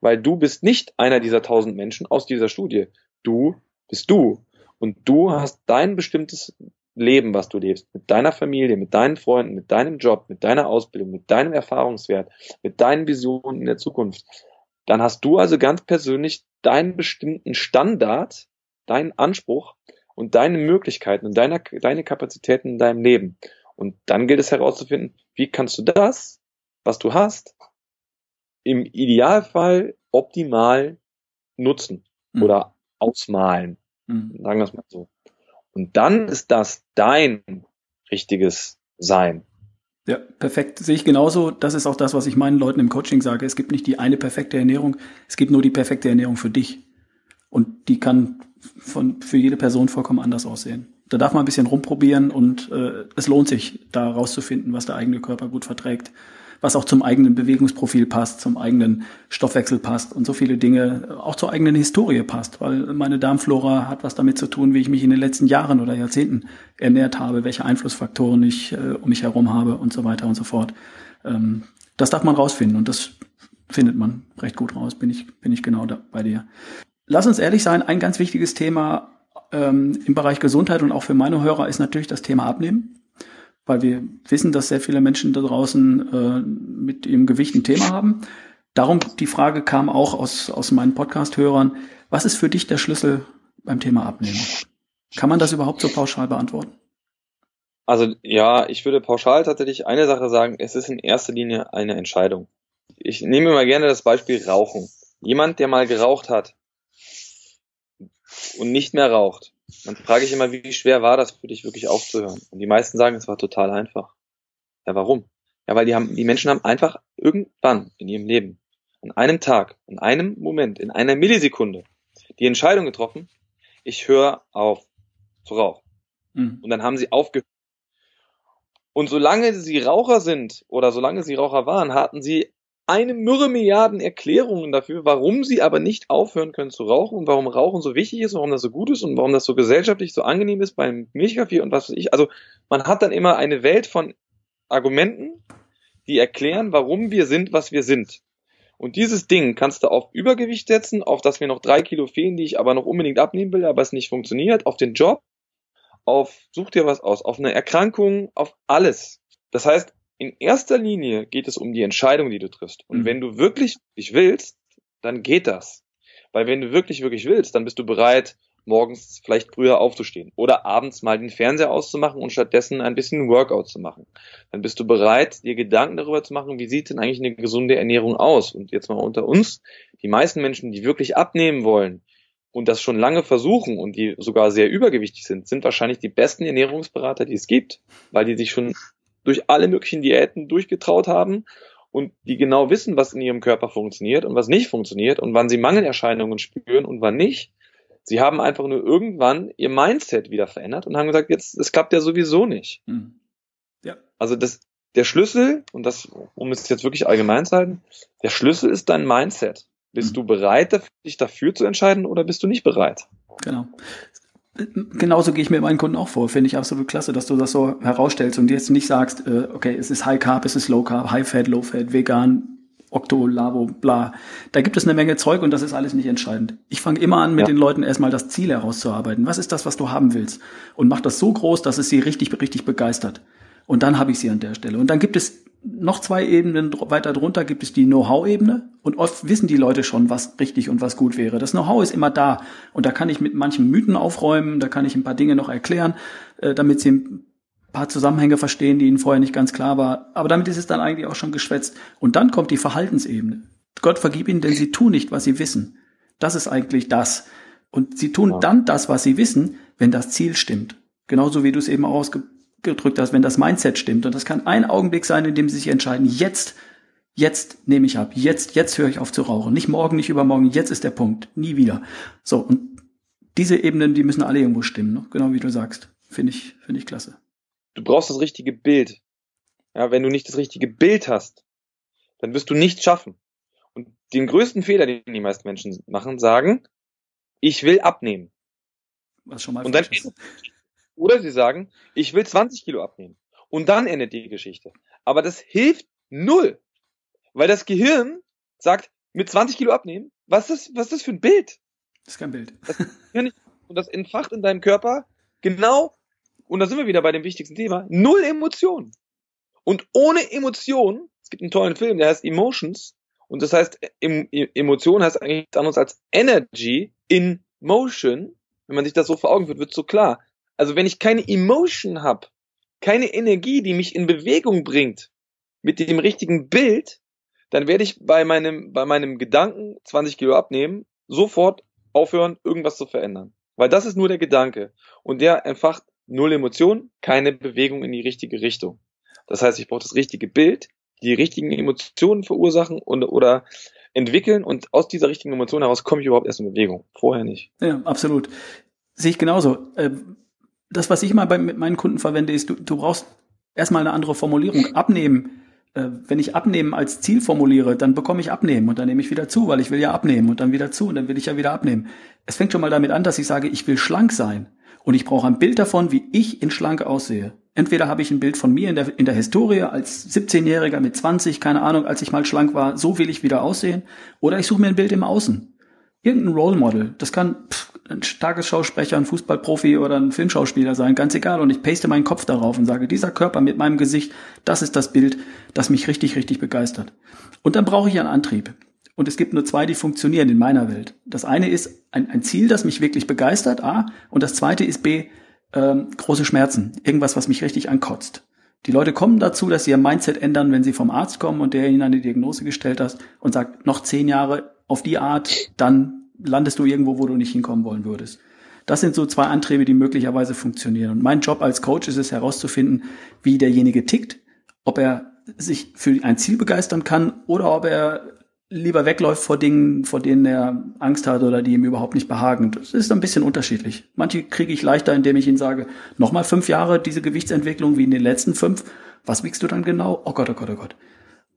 weil du bist nicht einer dieser tausend Menschen aus dieser Studie. Du bist du und du hast dein bestimmtes Leben, was du lebst, mit deiner Familie, mit deinen Freunden, mit deinem Job, mit deiner Ausbildung, mit deinem Erfahrungswert, mit deinen Visionen in der Zukunft dann hast du also ganz persönlich deinen bestimmten Standard, deinen Anspruch und deine Möglichkeiten und deine, deine Kapazitäten in deinem Leben. Und dann gilt es herauszufinden, wie kannst du das, was du hast, im Idealfall optimal nutzen mhm. oder ausmalen. Mhm. Sagen wir es mal so. Und dann ist das dein richtiges Sein. Ja, perfekt. Sehe ich genauso. Das ist auch das, was ich meinen Leuten im Coaching sage. Es gibt nicht die eine perfekte Ernährung. Es gibt nur die perfekte Ernährung für dich. Und die kann von, für jede Person vollkommen anders aussehen. Da darf man ein bisschen rumprobieren und äh, es lohnt sich, da rauszufinden, was der eigene Körper gut verträgt was auch zum eigenen Bewegungsprofil passt, zum eigenen Stoffwechsel passt und so viele Dinge auch zur eigenen Historie passt, weil meine Darmflora hat was damit zu tun, wie ich mich in den letzten Jahren oder Jahrzehnten ernährt habe, welche Einflussfaktoren ich äh, um mich herum habe und so weiter und so fort. Ähm, das darf man rausfinden und das findet man recht gut raus, bin ich, bin ich genau da bei dir. Lass uns ehrlich sein, ein ganz wichtiges Thema ähm, im Bereich Gesundheit und auch für meine Hörer ist natürlich das Thema Abnehmen weil wir wissen, dass sehr viele Menschen da draußen äh, mit ihrem Gewicht ein Thema haben. Darum die Frage kam auch aus, aus meinen Podcast-Hörern. Was ist für dich der Schlüssel beim Thema Abnehmen? Kann man das überhaupt so pauschal beantworten? Also ja, ich würde pauschal tatsächlich eine Sache sagen, es ist in erster Linie eine Entscheidung. Ich nehme mal gerne das Beispiel Rauchen. Jemand, der mal geraucht hat und nicht mehr raucht, dann frage ich immer, wie schwer war das für dich wirklich aufzuhören? Und die meisten sagen, es war total einfach. Ja, warum? Ja, weil die haben, die Menschen haben einfach irgendwann in ihrem Leben, an einem Tag, in einem Moment, in einer Millisekunde die Entscheidung getroffen, ich höre auf zu rauchen. Mhm. Und dann haben sie aufgehört. Und solange sie Raucher sind oder solange sie Raucher waren, hatten sie eine Mürre Milliarden Erklärungen dafür, warum sie aber nicht aufhören können zu rauchen und warum Rauchen so wichtig ist, warum das so gut ist und warum das so gesellschaftlich so angenehm ist beim Milchkaffee und was weiß ich. Also man hat dann immer eine Welt von Argumenten, die erklären, warum wir sind, was wir sind. Und dieses Ding kannst du auf Übergewicht setzen, auf dass mir noch drei Kilo fehlen, die ich aber noch unbedingt abnehmen will, aber es nicht funktioniert, auf den Job, auf such dir was aus, auf eine Erkrankung, auf alles. Das heißt, in erster Linie geht es um die Entscheidung, die du triffst. Und mhm. wenn du wirklich, wirklich willst, dann geht das. Weil wenn du wirklich, wirklich willst, dann bist du bereit, morgens vielleicht früher aufzustehen oder abends mal den Fernseher auszumachen und stattdessen ein bisschen Workout zu machen. Dann bist du bereit, dir Gedanken darüber zu machen, wie sieht denn eigentlich eine gesunde Ernährung aus? Und jetzt mal unter uns, die meisten Menschen, die wirklich abnehmen wollen und das schon lange versuchen und die sogar sehr übergewichtig sind, sind wahrscheinlich die besten Ernährungsberater, die es gibt, weil die sich schon durch alle möglichen Diäten durchgetraut haben und die genau wissen, was in ihrem Körper funktioniert und was nicht funktioniert und wann sie Mangelerscheinungen spüren und wann nicht. Sie haben einfach nur irgendwann ihr Mindset wieder verändert und haben gesagt, jetzt, es klappt ja sowieso nicht. Mhm. Ja. Also das, der Schlüssel, und das, um es jetzt wirklich allgemein zu halten, der Schlüssel ist dein Mindset. Bist mhm. du bereit, dich dafür zu entscheiden oder bist du nicht bereit? Genau genauso gehe ich mit meinen Kunden auch vor. Finde ich absolut klasse, dass du das so herausstellst und jetzt nicht sagst, äh, okay, es ist High Carb, es ist Low Carb, High Fat, Low Fat, vegan, Octo, Lavo, bla. Da gibt es eine Menge Zeug und das ist alles nicht entscheidend. Ich fange immer an, mit ja. den Leuten erstmal das Ziel herauszuarbeiten. Was ist das, was du haben willst? Und mach das so groß, dass es sie richtig, richtig begeistert. Und dann habe ich sie an der Stelle. Und dann gibt es noch zwei Ebenen weiter drunter gibt es die Know-how-Ebene und oft wissen die Leute schon, was richtig und was gut wäre. Das Know-how ist immer da und da kann ich mit manchen Mythen aufräumen, da kann ich ein paar Dinge noch erklären, äh, damit sie ein paar Zusammenhänge verstehen, die ihnen vorher nicht ganz klar war. Aber damit ist es dann eigentlich auch schon geschwätzt. Und dann kommt die Verhaltensebene. Gott vergib ihnen, denn sie tun nicht, was sie wissen. Das ist eigentlich das. Und sie tun dann das, was sie wissen, wenn das Ziel stimmt. Genauso wie du es eben ausge gedrückt hast, wenn das Mindset stimmt. Und das kann ein Augenblick sein, in dem sie sich entscheiden, jetzt, jetzt nehme ich ab, jetzt, jetzt höre ich auf zu rauchen. Nicht morgen, nicht übermorgen, jetzt ist der Punkt. Nie wieder. So, und diese Ebenen, die müssen alle irgendwo stimmen, ne? genau wie du sagst. Finde ich, finde ich klasse. Du brauchst das richtige Bild. Ja, wenn du nicht das richtige Bild hast, dann wirst du nichts schaffen. Und den größten Fehler, den die meisten Menschen machen, sagen, ich will abnehmen. Was schon mal und dann, ist. Oder sie sagen, ich will 20 Kilo abnehmen. Und dann endet die Geschichte. Aber das hilft null. Weil das Gehirn sagt, mit 20 Kilo abnehmen, was ist, was ist das für ein Bild? Das ist kein Bild. Das, und das entfacht in deinem Körper genau, und da sind wir wieder bei dem wichtigsten Thema, null Emotionen. Und ohne Emotionen, es gibt einen tollen Film, der heißt Emotions, und das heißt, Emotion heißt eigentlich nichts anderes als Energy in Motion. Wenn man sich das so vor Augen führt, wird so klar. Also wenn ich keine Emotion habe, keine Energie, die mich in Bewegung bringt, mit dem richtigen Bild, dann werde ich bei meinem, bei meinem Gedanken 20 Kilo abnehmen, sofort aufhören, irgendwas zu verändern. Weil das ist nur der Gedanke. Und der entfacht null Emotionen, keine Bewegung in die richtige Richtung. Das heißt, ich brauche das richtige Bild, die richtigen Emotionen verursachen und, oder entwickeln und aus dieser richtigen Emotion heraus komme ich überhaupt erst in Bewegung. Vorher nicht. Ja, absolut. Sehe ich genauso. Äh, das, was ich mal bei, mit meinen Kunden verwende, ist, du, du brauchst erstmal eine andere Formulierung. Abnehmen. Äh, wenn ich abnehmen als Ziel formuliere, dann bekomme ich abnehmen und dann nehme ich wieder zu, weil ich will ja abnehmen und dann wieder zu und dann will ich ja wieder abnehmen. Es fängt schon mal damit an, dass ich sage, ich will schlank sein und ich brauche ein Bild davon, wie ich in schlank aussehe. Entweder habe ich ein Bild von mir in der, in der Historie als 17-Jähriger mit 20, keine Ahnung, als ich mal schlank war, so will ich wieder aussehen, oder ich suche mir ein Bild im Außen. Irgendein Role Model. Das kann pff, ein Tagesschausprecher, ein Fußballprofi oder ein Filmschauspieler sein, ganz egal. Und ich paste meinen Kopf darauf und sage, dieser Körper mit meinem Gesicht, das ist das Bild, das mich richtig, richtig begeistert. Und dann brauche ich einen Antrieb. Und es gibt nur zwei, die funktionieren in meiner Welt. Das eine ist ein, ein Ziel, das mich wirklich begeistert, A. Und das zweite ist B, ähm, große Schmerzen. Irgendwas, was mich richtig ankotzt. Die Leute kommen dazu, dass sie ihr Mindset ändern, wenn sie vom Arzt kommen und der ihnen eine Diagnose gestellt hat und sagt, noch zehn Jahre auf die Art, dann landest du irgendwo, wo du nicht hinkommen wollen würdest. Das sind so zwei Antriebe, die möglicherweise funktionieren. Und mein Job als Coach ist es herauszufinden, wie derjenige tickt, ob er sich für ein Ziel begeistern kann oder ob er lieber wegläuft vor Dingen, vor denen er Angst hat oder die ihm überhaupt nicht behagen. Das ist ein bisschen unterschiedlich. Manche kriege ich leichter, indem ich ihnen sage, nochmal fünf Jahre diese Gewichtsentwicklung wie in den letzten fünf. Was wiegst du dann genau? Oh Gott, oh Gott, oh Gott.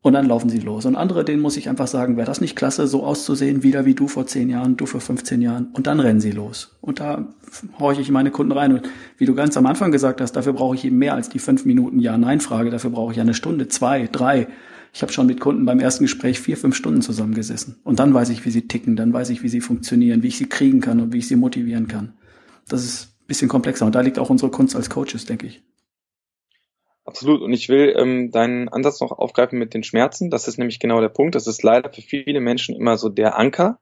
Und dann laufen sie los. Und andere, denen muss ich einfach sagen, wäre das nicht klasse, so auszusehen, wieder wie du vor zehn Jahren, du vor 15 Jahren. Und dann rennen sie los. Und da horche ich meine Kunden rein. Und wie du ganz am Anfang gesagt hast, dafür brauche ich eben mehr als die fünf Minuten Ja-Nein-Frage. Dafür brauche ich eine Stunde, zwei, drei. Ich habe schon mit Kunden beim ersten Gespräch vier, fünf Stunden zusammengesessen. Und dann weiß ich, wie sie ticken, dann weiß ich, wie sie funktionieren, wie ich sie kriegen kann und wie ich sie motivieren kann. Das ist ein bisschen komplexer. Und da liegt auch unsere Kunst als Coaches, denke ich. Absolut. Und ich will ähm, deinen Ansatz noch aufgreifen mit den Schmerzen. Das ist nämlich genau der Punkt. Das ist leider für viele Menschen immer so der Anker.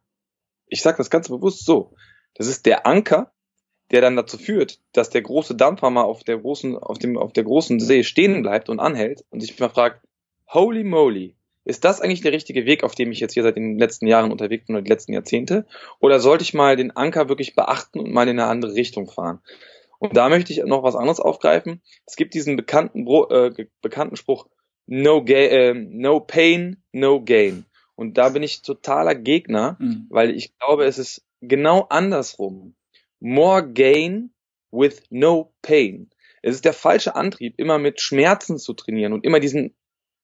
Ich sage das ganz bewusst so. Das ist der Anker, der dann dazu führt, dass der große Dampfer mal auf der großen, auf dem, auf der großen See stehen bleibt und anhält und sich mal fragt, holy moly, ist das eigentlich der richtige Weg, auf dem ich jetzt hier seit den letzten Jahren unterwegs bin oder die letzten Jahrzehnte? Oder sollte ich mal den Anker wirklich beachten und mal in eine andere Richtung fahren? Und da möchte ich noch was anderes aufgreifen. Es gibt diesen bekannten, äh, bekannten Spruch, no, äh, no pain, no gain. Und da bin ich totaler Gegner, mhm. weil ich glaube, es ist genau andersrum. More gain with no pain. Es ist der falsche Antrieb, immer mit Schmerzen zu trainieren und immer diesen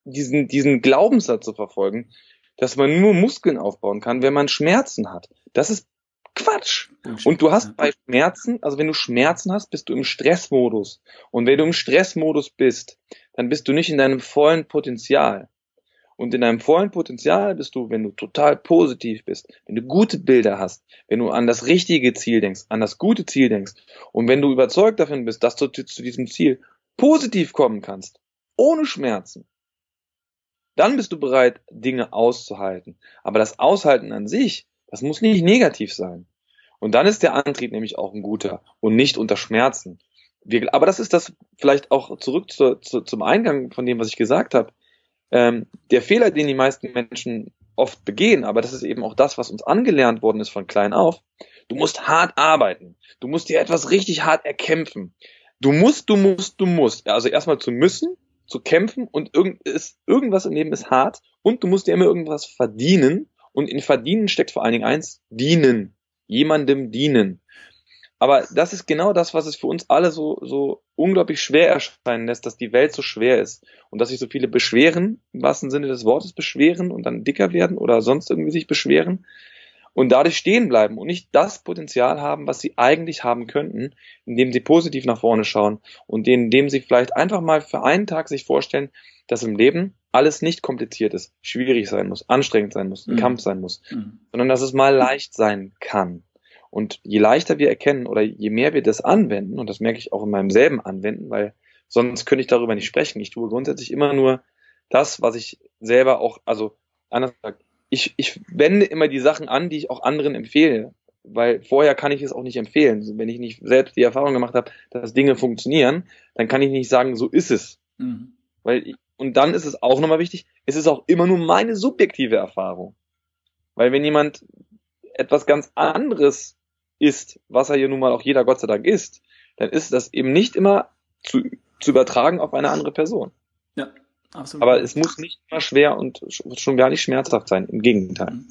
diesen, diesen Glaubenssatz zu verfolgen, dass man nur Muskeln aufbauen kann, wenn man Schmerzen hat. Das ist Quatsch. Und du hast bei Schmerzen, also wenn du Schmerzen hast, bist du im Stressmodus. Und wenn du im Stressmodus bist, dann bist du nicht in deinem vollen Potenzial. Und in deinem vollen Potenzial bist du, wenn du total positiv bist, wenn du gute Bilder hast, wenn du an das richtige Ziel denkst, an das gute Ziel denkst und wenn du überzeugt davon bist, dass du zu diesem Ziel positiv kommen kannst, ohne Schmerzen, dann bist du bereit, Dinge auszuhalten. Aber das Aushalten an sich, das muss nicht negativ sein. Und dann ist der Antrieb nämlich auch ein guter und nicht unter Schmerzen. Wir, aber das ist das vielleicht auch zurück zu, zu, zum Eingang von dem, was ich gesagt habe. Ähm, der Fehler, den die meisten Menschen oft begehen, aber das ist eben auch das, was uns angelernt worden ist von klein auf. Du musst hart arbeiten. Du musst dir etwas richtig hart erkämpfen. Du musst, du musst, du musst. Also erstmal zu müssen zu kämpfen und irgend, ist, irgendwas im Leben ist hart und du musst dir immer irgendwas verdienen und in Verdienen steckt vor allen Dingen eins, dienen. Jemandem dienen. Aber das ist genau das, was es für uns alle so, so unglaublich schwer erscheinen lässt, dass die Welt so schwer ist und dass sich so viele beschweren, im wahrsten Sinne des Wortes beschweren und dann dicker werden oder sonst irgendwie sich beschweren und dadurch stehen bleiben und nicht das Potenzial haben, was sie eigentlich haben könnten, indem sie positiv nach vorne schauen und indem sie vielleicht einfach mal für einen Tag sich vorstellen, dass im Leben alles nicht kompliziert ist, schwierig sein muss, anstrengend sein muss, ein mhm. Kampf sein muss, mhm. sondern dass es mal leicht sein kann. Und je leichter wir erkennen oder je mehr wir das anwenden, und das merke ich auch in meinem selben Anwenden, weil sonst könnte ich darüber nicht sprechen. Ich tue grundsätzlich immer nur das, was ich selber auch, also anders gesagt, ich, ich wende immer die Sachen an, die ich auch anderen empfehle. Weil vorher kann ich es auch nicht empfehlen. Wenn ich nicht selbst die Erfahrung gemacht habe, dass Dinge funktionieren, dann kann ich nicht sagen, so ist es. Mhm. Weil ich, und dann ist es auch nochmal wichtig, es ist auch immer nur meine subjektive Erfahrung. Weil wenn jemand etwas ganz anderes ist, was er hier nun mal auch jeder Gott sei Dank ist, dann ist das eben nicht immer zu, zu übertragen auf eine andere Person. Ja. Absolut. Aber es muss nicht immer schwer und schon gar nicht schmerzhaft sein. Im Gegenteil. Mhm.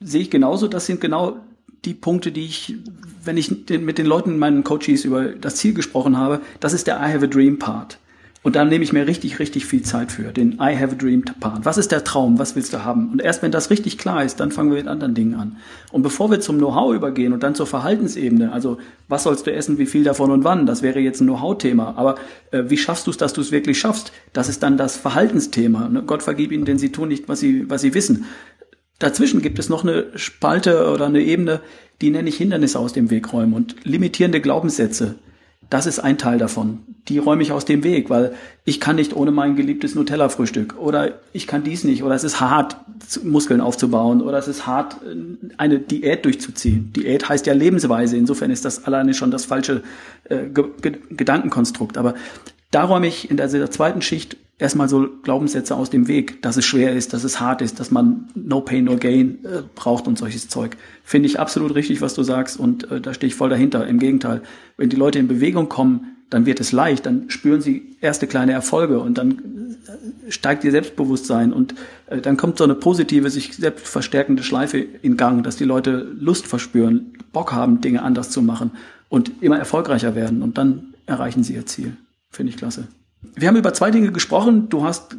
Sehe ich genauso. Das sind genau die Punkte, die ich, wenn ich mit den Leuten, meinen Coaches über das Ziel gesprochen habe, das ist der I have a dream Part. Und dann nehme ich mir richtig, richtig viel Zeit für, den I have a dream Part. Was ist der Traum? Was willst du haben? Und erst wenn das richtig klar ist, dann fangen wir mit anderen Dingen an. Und bevor wir zum Know-how übergehen und dann zur Verhaltensebene, also was sollst du essen, wie viel davon und wann, das wäre jetzt ein Know-how-Thema. Aber äh, wie schaffst du es, dass du es wirklich schaffst? Das ist dann das Verhaltensthema. Ne? Gott vergib ihnen, denn sie tun nicht, was sie, was sie wissen Dazwischen gibt es noch eine Spalte oder eine Ebene, die nenne ich Hindernisse aus dem Weg räumen und limitierende Glaubenssätze. Das ist ein Teil davon. Die räume ich aus dem Weg, weil ich kann nicht ohne mein geliebtes Nutella-Frühstück oder ich kann dies nicht oder es ist hart, Muskeln aufzubauen oder es ist hart, eine Diät durchzuziehen. Diät heißt ja Lebensweise. Insofern ist das alleine schon das falsche äh, Gedankenkonstrukt. Aber da räume ich in der, der zweiten Schicht erstmal so Glaubenssätze aus dem Weg, dass es schwer ist, dass es hart ist, dass man no pain, no gain äh, braucht und solches Zeug. Finde ich absolut richtig, was du sagst und äh, da stehe ich voll dahinter. Im Gegenteil, wenn die Leute in Bewegung kommen, dann wird es leicht, dann spüren sie erste kleine Erfolge und dann äh, steigt ihr Selbstbewusstsein und äh, dann kommt so eine positive, sich selbst verstärkende Schleife in Gang, dass die Leute Lust verspüren, Bock haben, Dinge anders zu machen und immer erfolgreicher werden und dann erreichen sie ihr Ziel. Finde ich klasse. Wir haben über zwei Dinge gesprochen. Du hast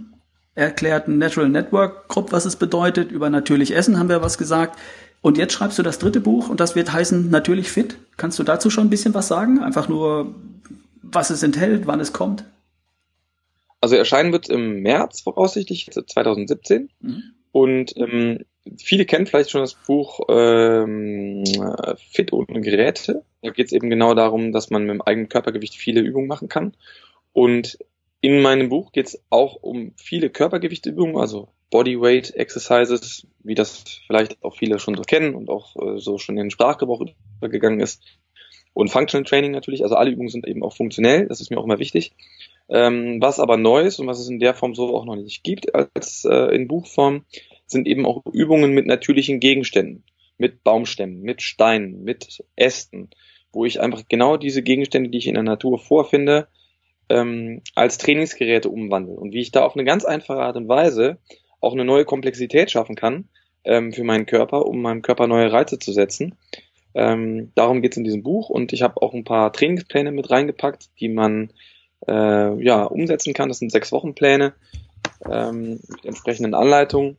erklärt Natural Network Group, was es bedeutet. Über natürlich Essen haben wir was gesagt. Und jetzt schreibst du das dritte Buch und das wird heißen Natürlich Fit. Kannst du dazu schon ein bisschen was sagen? Einfach nur, was es enthält, wann es kommt? Also erscheinen wird im März voraussichtlich 2017. Mhm. Und ähm, viele kennen vielleicht schon das Buch ähm, Fit ohne Geräte. Da geht es eben genau darum, dass man mit dem eigenen Körpergewicht viele Übungen machen kann. Und in meinem Buch geht es auch um viele Körpergewichtübungen, also Bodyweight Exercises, wie das vielleicht auch viele schon so kennen und auch äh, so schon in den Sprachgebrauch übergegangen ist. Und Functional Training natürlich, also alle Übungen sind eben auch funktionell, das ist mir auch immer wichtig. Ähm, was aber neu ist und was es in der Form so auch noch nicht gibt als äh, in Buchform, sind eben auch Übungen mit natürlichen Gegenständen, mit Baumstämmen, mit Steinen, mit Ästen, wo ich einfach genau diese Gegenstände, die ich in der Natur vorfinde, ähm, als Trainingsgeräte umwandeln und wie ich da auf eine ganz einfache Art und Weise auch eine neue Komplexität schaffen kann ähm, für meinen Körper, um meinem Körper neue Reize zu setzen. Ähm, darum geht es in diesem Buch und ich habe auch ein paar Trainingspläne mit reingepackt, die man äh, ja umsetzen kann. Das sind sechs Wochenpläne ähm, mit entsprechenden Anleitungen.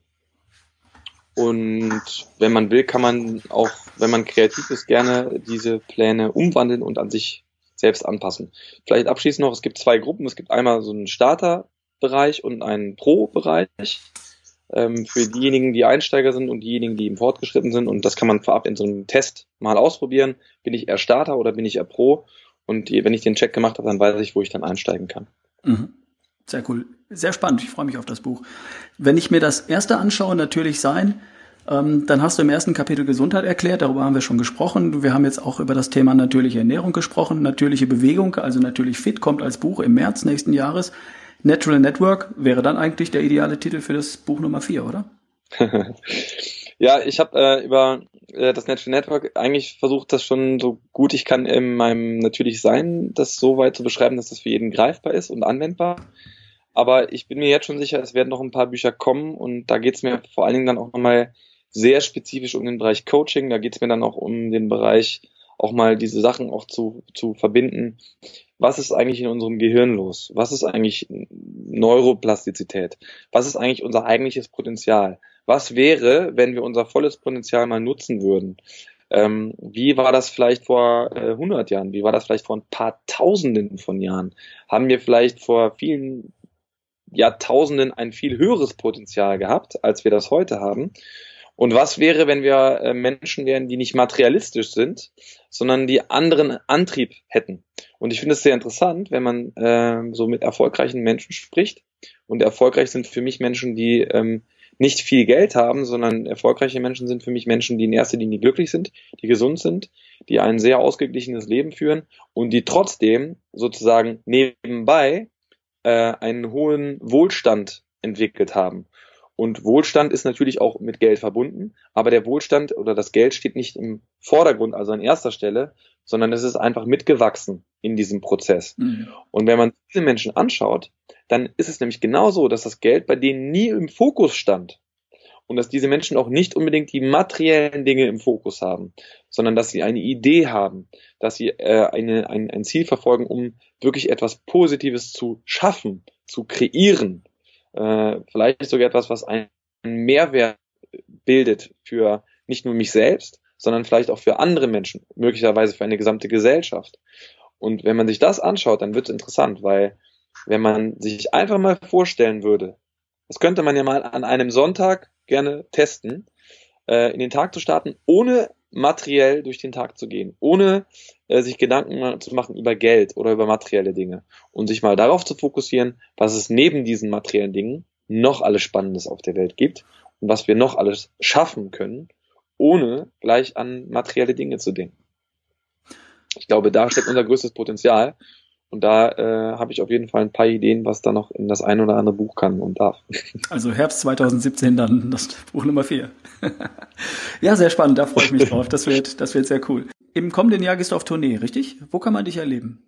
Und wenn man will, kann man auch, wenn man kreativ ist, gerne diese Pläne umwandeln und an sich selbst anpassen. Vielleicht abschließend noch, es gibt zwei Gruppen. Es gibt einmal so einen Starterbereich und einen Pro-Bereich. Ähm, für diejenigen, die Einsteiger sind und diejenigen, die im Fortgeschritten sind. Und das kann man vorab in so einem Test mal ausprobieren. Bin ich eher Starter oder bin ich eher Pro? Und wenn ich den Check gemacht habe, dann weiß ich, wo ich dann einsteigen kann. Mhm. Sehr cool. Sehr spannend. Ich freue mich auf das Buch. Wenn ich mir das erste anschaue, natürlich sein, dann hast du im ersten Kapitel Gesundheit erklärt, darüber haben wir schon gesprochen. Wir haben jetzt auch über das Thema natürliche Ernährung gesprochen. Natürliche Bewegung, also natürlich fit, kommt als Buch im März nächsten Jahres. Natural Network wäre dann eigentlich der ideale Titel für das Buch Nummer vier, oder? ja, ich habe äh, über äh, das Natural Network eigentlich versucht, das schon so gut ich kann in meinem natürlich Sein, das so weit zu beschreiben, dass das für jeden greifbar ist und anwendbar. Aber ich bin mir jetzt schon sicher, es werden noch ein paar Bücher kommen und da geht es mir vor allen Dingen dann auch nochmal sehr spezifisch um den Bereich Coaching. Da geht es mir dann auch um den Bereich, auch mal diese Sachen auch zu, zu verbinden. Was ist eigentlich in unserem Gehirn los? Was ist eigentlich Neuroplastizität? Was ist eigentlich unser eigentliches Potenzial? Was wäre, wenn wir unser volles Potenzial mal nutzen würden? Ähm, wie war das vielleicht vor äh, 100 Jahren? Wie war das vielleicht vor ein paar Tausenden von Jahren? Haben wir vielleicht vor vielen Jahrtausenden ein viel höheres Potenzial gehabt, als wir das heute haben? Und was wäre, wenn wir äh, Menschen wären, die nicht materialistisch sind, sondern die anderen Antrieb hätten? Und ich finde es sehr interessant, wenn man äh, so mit erfolgreichen Menschen spricht. Und erfolgreich sind für mich Menschen, die ähm, nicht viel Geld haben, sondern erfolgreiche Menschen sind für mich Menschen, die in erster Linie glücklich sind, die gesund sind, die ein sehr ausgeglichenes Leben führen und die trotzdem sozusagen nebenbei äh, einen hohen Wohlstand entwickelt haben. Und Wohlstand ist natürlich auch mit Geld verbunden, aber der Wohlstand oder das Geld steht nicht im Vordergrund, also an erster Stelle, sondern es ist einfach mitgewachsen in diesem Prozess. Mhm. Und wenn man diese Menschen anschaut, dann ist es nämlich genau so, dass das Geld bei denen nie im Fokus stand. Und dass diese Menschen auch nicht unbedingt die materiellen Dinge im Fokus haben, sondern dass sie eine Idee haben, dass sie äh, eine, ein, ein Ziel verfolgen, um wirklich etwas Positives zu schaffen, zu kreieren äh, vielleicht sogar etwas, was einen Mehrwert bildet für nicht nur mich selbst, sondern vielleicht auch für andere Menschen, möglicherweise für eine gesamte Gesellschaft. Und wenn man sich das anschaut, dann wird es interessant, weil wenn man sich einfach mal vorstellen würde, das könnte man ja mal an einem Sonntag gerne testen, äh, in den Tag zu starten, ohne materiell durch den Tag zu gehen, ohne äh, sich Gedanken zu machen über Geld oder über materielle Dinge und sich mal darauf zu fokussieren, was es neben diesen materiellen Dingen noch alles Spannendes auf der Welt gibt und was wir noch alles schaffen können, ohne gleich an materielle Dinge zu denken. Ich glaube, da steckt unser größtes Potenzial und da äh, habe ich auf jeden Fall ein paar Ideen, was da noch in das ein oder andere Buch kann und darf. Also Herbst 2017 dann das Buch Nummer 4. ja, sehr spannend, da freue ich mich drauf. Das wird, das wird sehr cool. Im kommenden Jahr gehst du auf Tournee, richtig? Wo kann man dich erleben?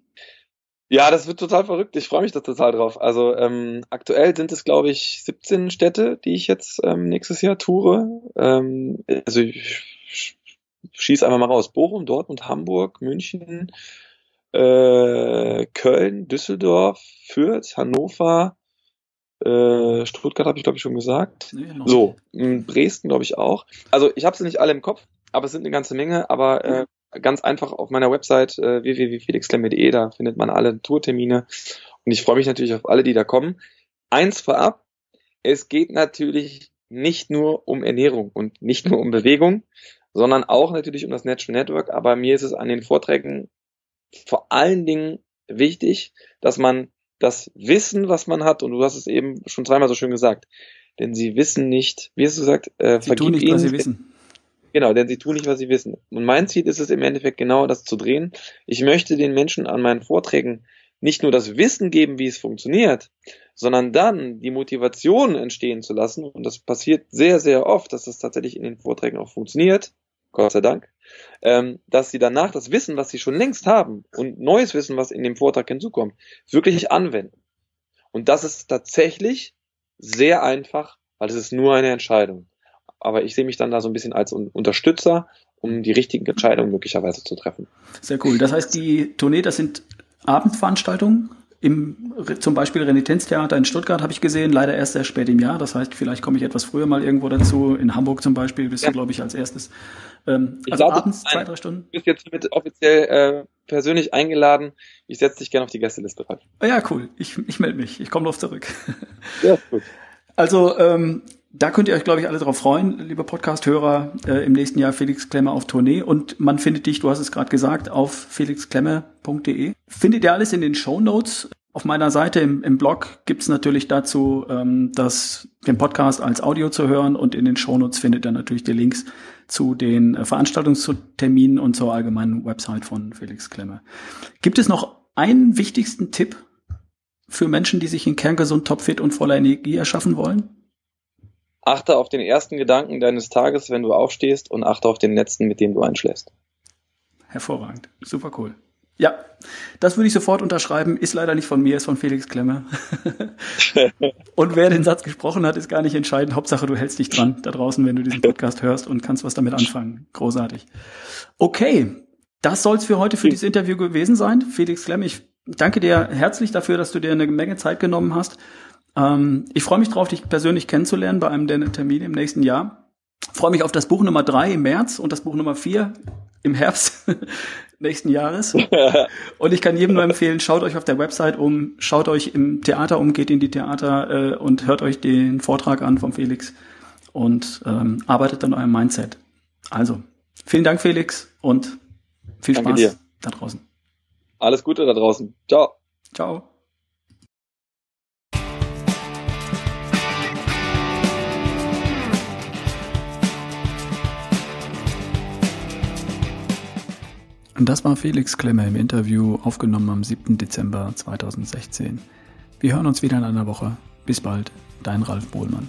Ja, das wird total verrückt. Ich freue mich da total drauf. Also ähm, aktuell sind es, glaube ich, 17 Städte, die ich jetzt ähm, nächstes Jahr toure. Ähm, also ich schieße einfach mal raus. Bochum, Dortmund, Hamburg, München, äh, Köln, Düsseldorf, Fürth, Hannover, äh, Stuttgart habe ich glaube ich schon gesagt. Nee, so, Dresden glaube ich auch. Also ich habe sie nicht alle im Kopf, aber es sind eine ganze Menge. Aber äh, ganz einfach auf meiner Website äh, www.felixklemme.de, da findet man alle Tourtermine. Und ich freue mich natürlich auf alle, die da kommen. Eins vorab, es geht natürlich nicht nur um Ernährung und nicht nur um Bewegung, sondern auch natürlich um das Natural Network. Aber mir ist es an den Vorträgen vor allen Dingen wichtig, dass man das Wissen, was man hat, und du hast es eben schon zweimal so schön gesagt, denn sie wissen nicht, wie hast du gesagt, äh, sie tun nicht, ihnen, was sie wissen. Genau, denn sie tun nicht, was sie wissen. Und mein Ziel ist es im Endeffekt genau das zu drehen. Ich möchte den Menschen an meinen Vorträgen nicht nur das Wissen geben, wie es funktioniert, sondern dann die Motivation entstehen zu lassen. Und das passiert sehr, sehr oft, dass das tatsächlich in den Vorträgen auch funktioniert. Gott sei Dank ähm, dass sie danach das Wissen, was sie schon längst haben und neues Wissen, was in dem Vortrag hinzukommt, wirklich anwenden. Und das ist tatsächlich sehr einfach, weil es ist nur eine Entscheidung. Aber ich sehe mich dann da so ein bisschen als Unterstützer, um die richtigen Entscheidungen möglicherweise zu treffen. Sehr cool. Das heißt, die Tournee, das sind Abendveranstaltungen? Im, zum Beispiel Renitenztheater in Stuttgart habe ich gesehen, leider erst sehr spät im Jahr. Das heißt, vielleicht komme ich etwas früher mal irgendwo dazu. In Hamburg zum Beispiel bist ja. du, glaube ich, als erstes. Ähm, ich also glaube, abends zwei, drei Stunden. Du bist jetzt mit offiziell äh, persönlich eingeladen. Ich setze dich gerne auf die Gästeliste rein. Oh ja, cool. Ich, ich melde mich. Ich komme drauf zurück. Ja, gut. Also ähm, da könnt ihr euch, glaube ich, alle drauf freuen, liebe Podcast-Hörer, äh, im nächsten Jahr Felix Klemmer auf Tournee. Und man findet dich, du hast es gerade gesagt, auf felixklemmer.de. Findet ihr alles in den Show Notes. Auf meiner Seite im, im Blog gibt's natürlich dazu ähm, das, den Podcast als Audio zu hören und in den Shownotes findet ihr natürlich die Links zu den äh, Veranstaltungsterminen und zur allgemeinen Website von Felix Klemme. Gibt es noch einen wichtigsten Tipp für Menschen, die sich in kerngesund, topfit und voller Energie erschaffen wollen? Achte auf den ersten Gedanken deines Tages, wenn du aufstehst und achte auf den letzten, mit dem du einschläfst. Hervorragend. Super cool. Ja, das würde ich sofort unterschreiben. Ist leider nicht von mir, ist von Felix Klemme. und wer den Satz gesprochen hat, ist gar nicht entscheidend. Hauptsache, du hältst dich dran da draußen, wenn du diesen Podcast hörst und kannst was damit anfangen. Großartig. Okay, das soll's für heute für dieses Interview gewesen sein. Felix Klemme, ich danke dir herzlich dafür, dass du dir eine Menge Zeit genommen hast. Ähm, ich freue mich drauf, dich persönlich kennenzulernen bei einem der Termine im nächsten Jahr. freue mich auf das Buch Nummer drei im März und das Buch Nummer vier im Herbst nächsten Jahres. Und ich kann jedem nur empfehlen, schaut euch auf der Website um, schaut euch im Theater um, geht in die Theater äh, und hört euch den Vortrag an vom Felix und ähm, arbeitet an eurem Mindset. Also, vielen Dank, Felix, und viel Danke Spaß dir. da draußen. Alles Gute da draußen. Ciao. Ciao. Das war Felix Klemmer im Interview, aufgenommen am 7. Dezember 2016. Wir hören uns wieder in einer Woche. Bis bald, dein Ralf Bohlmann.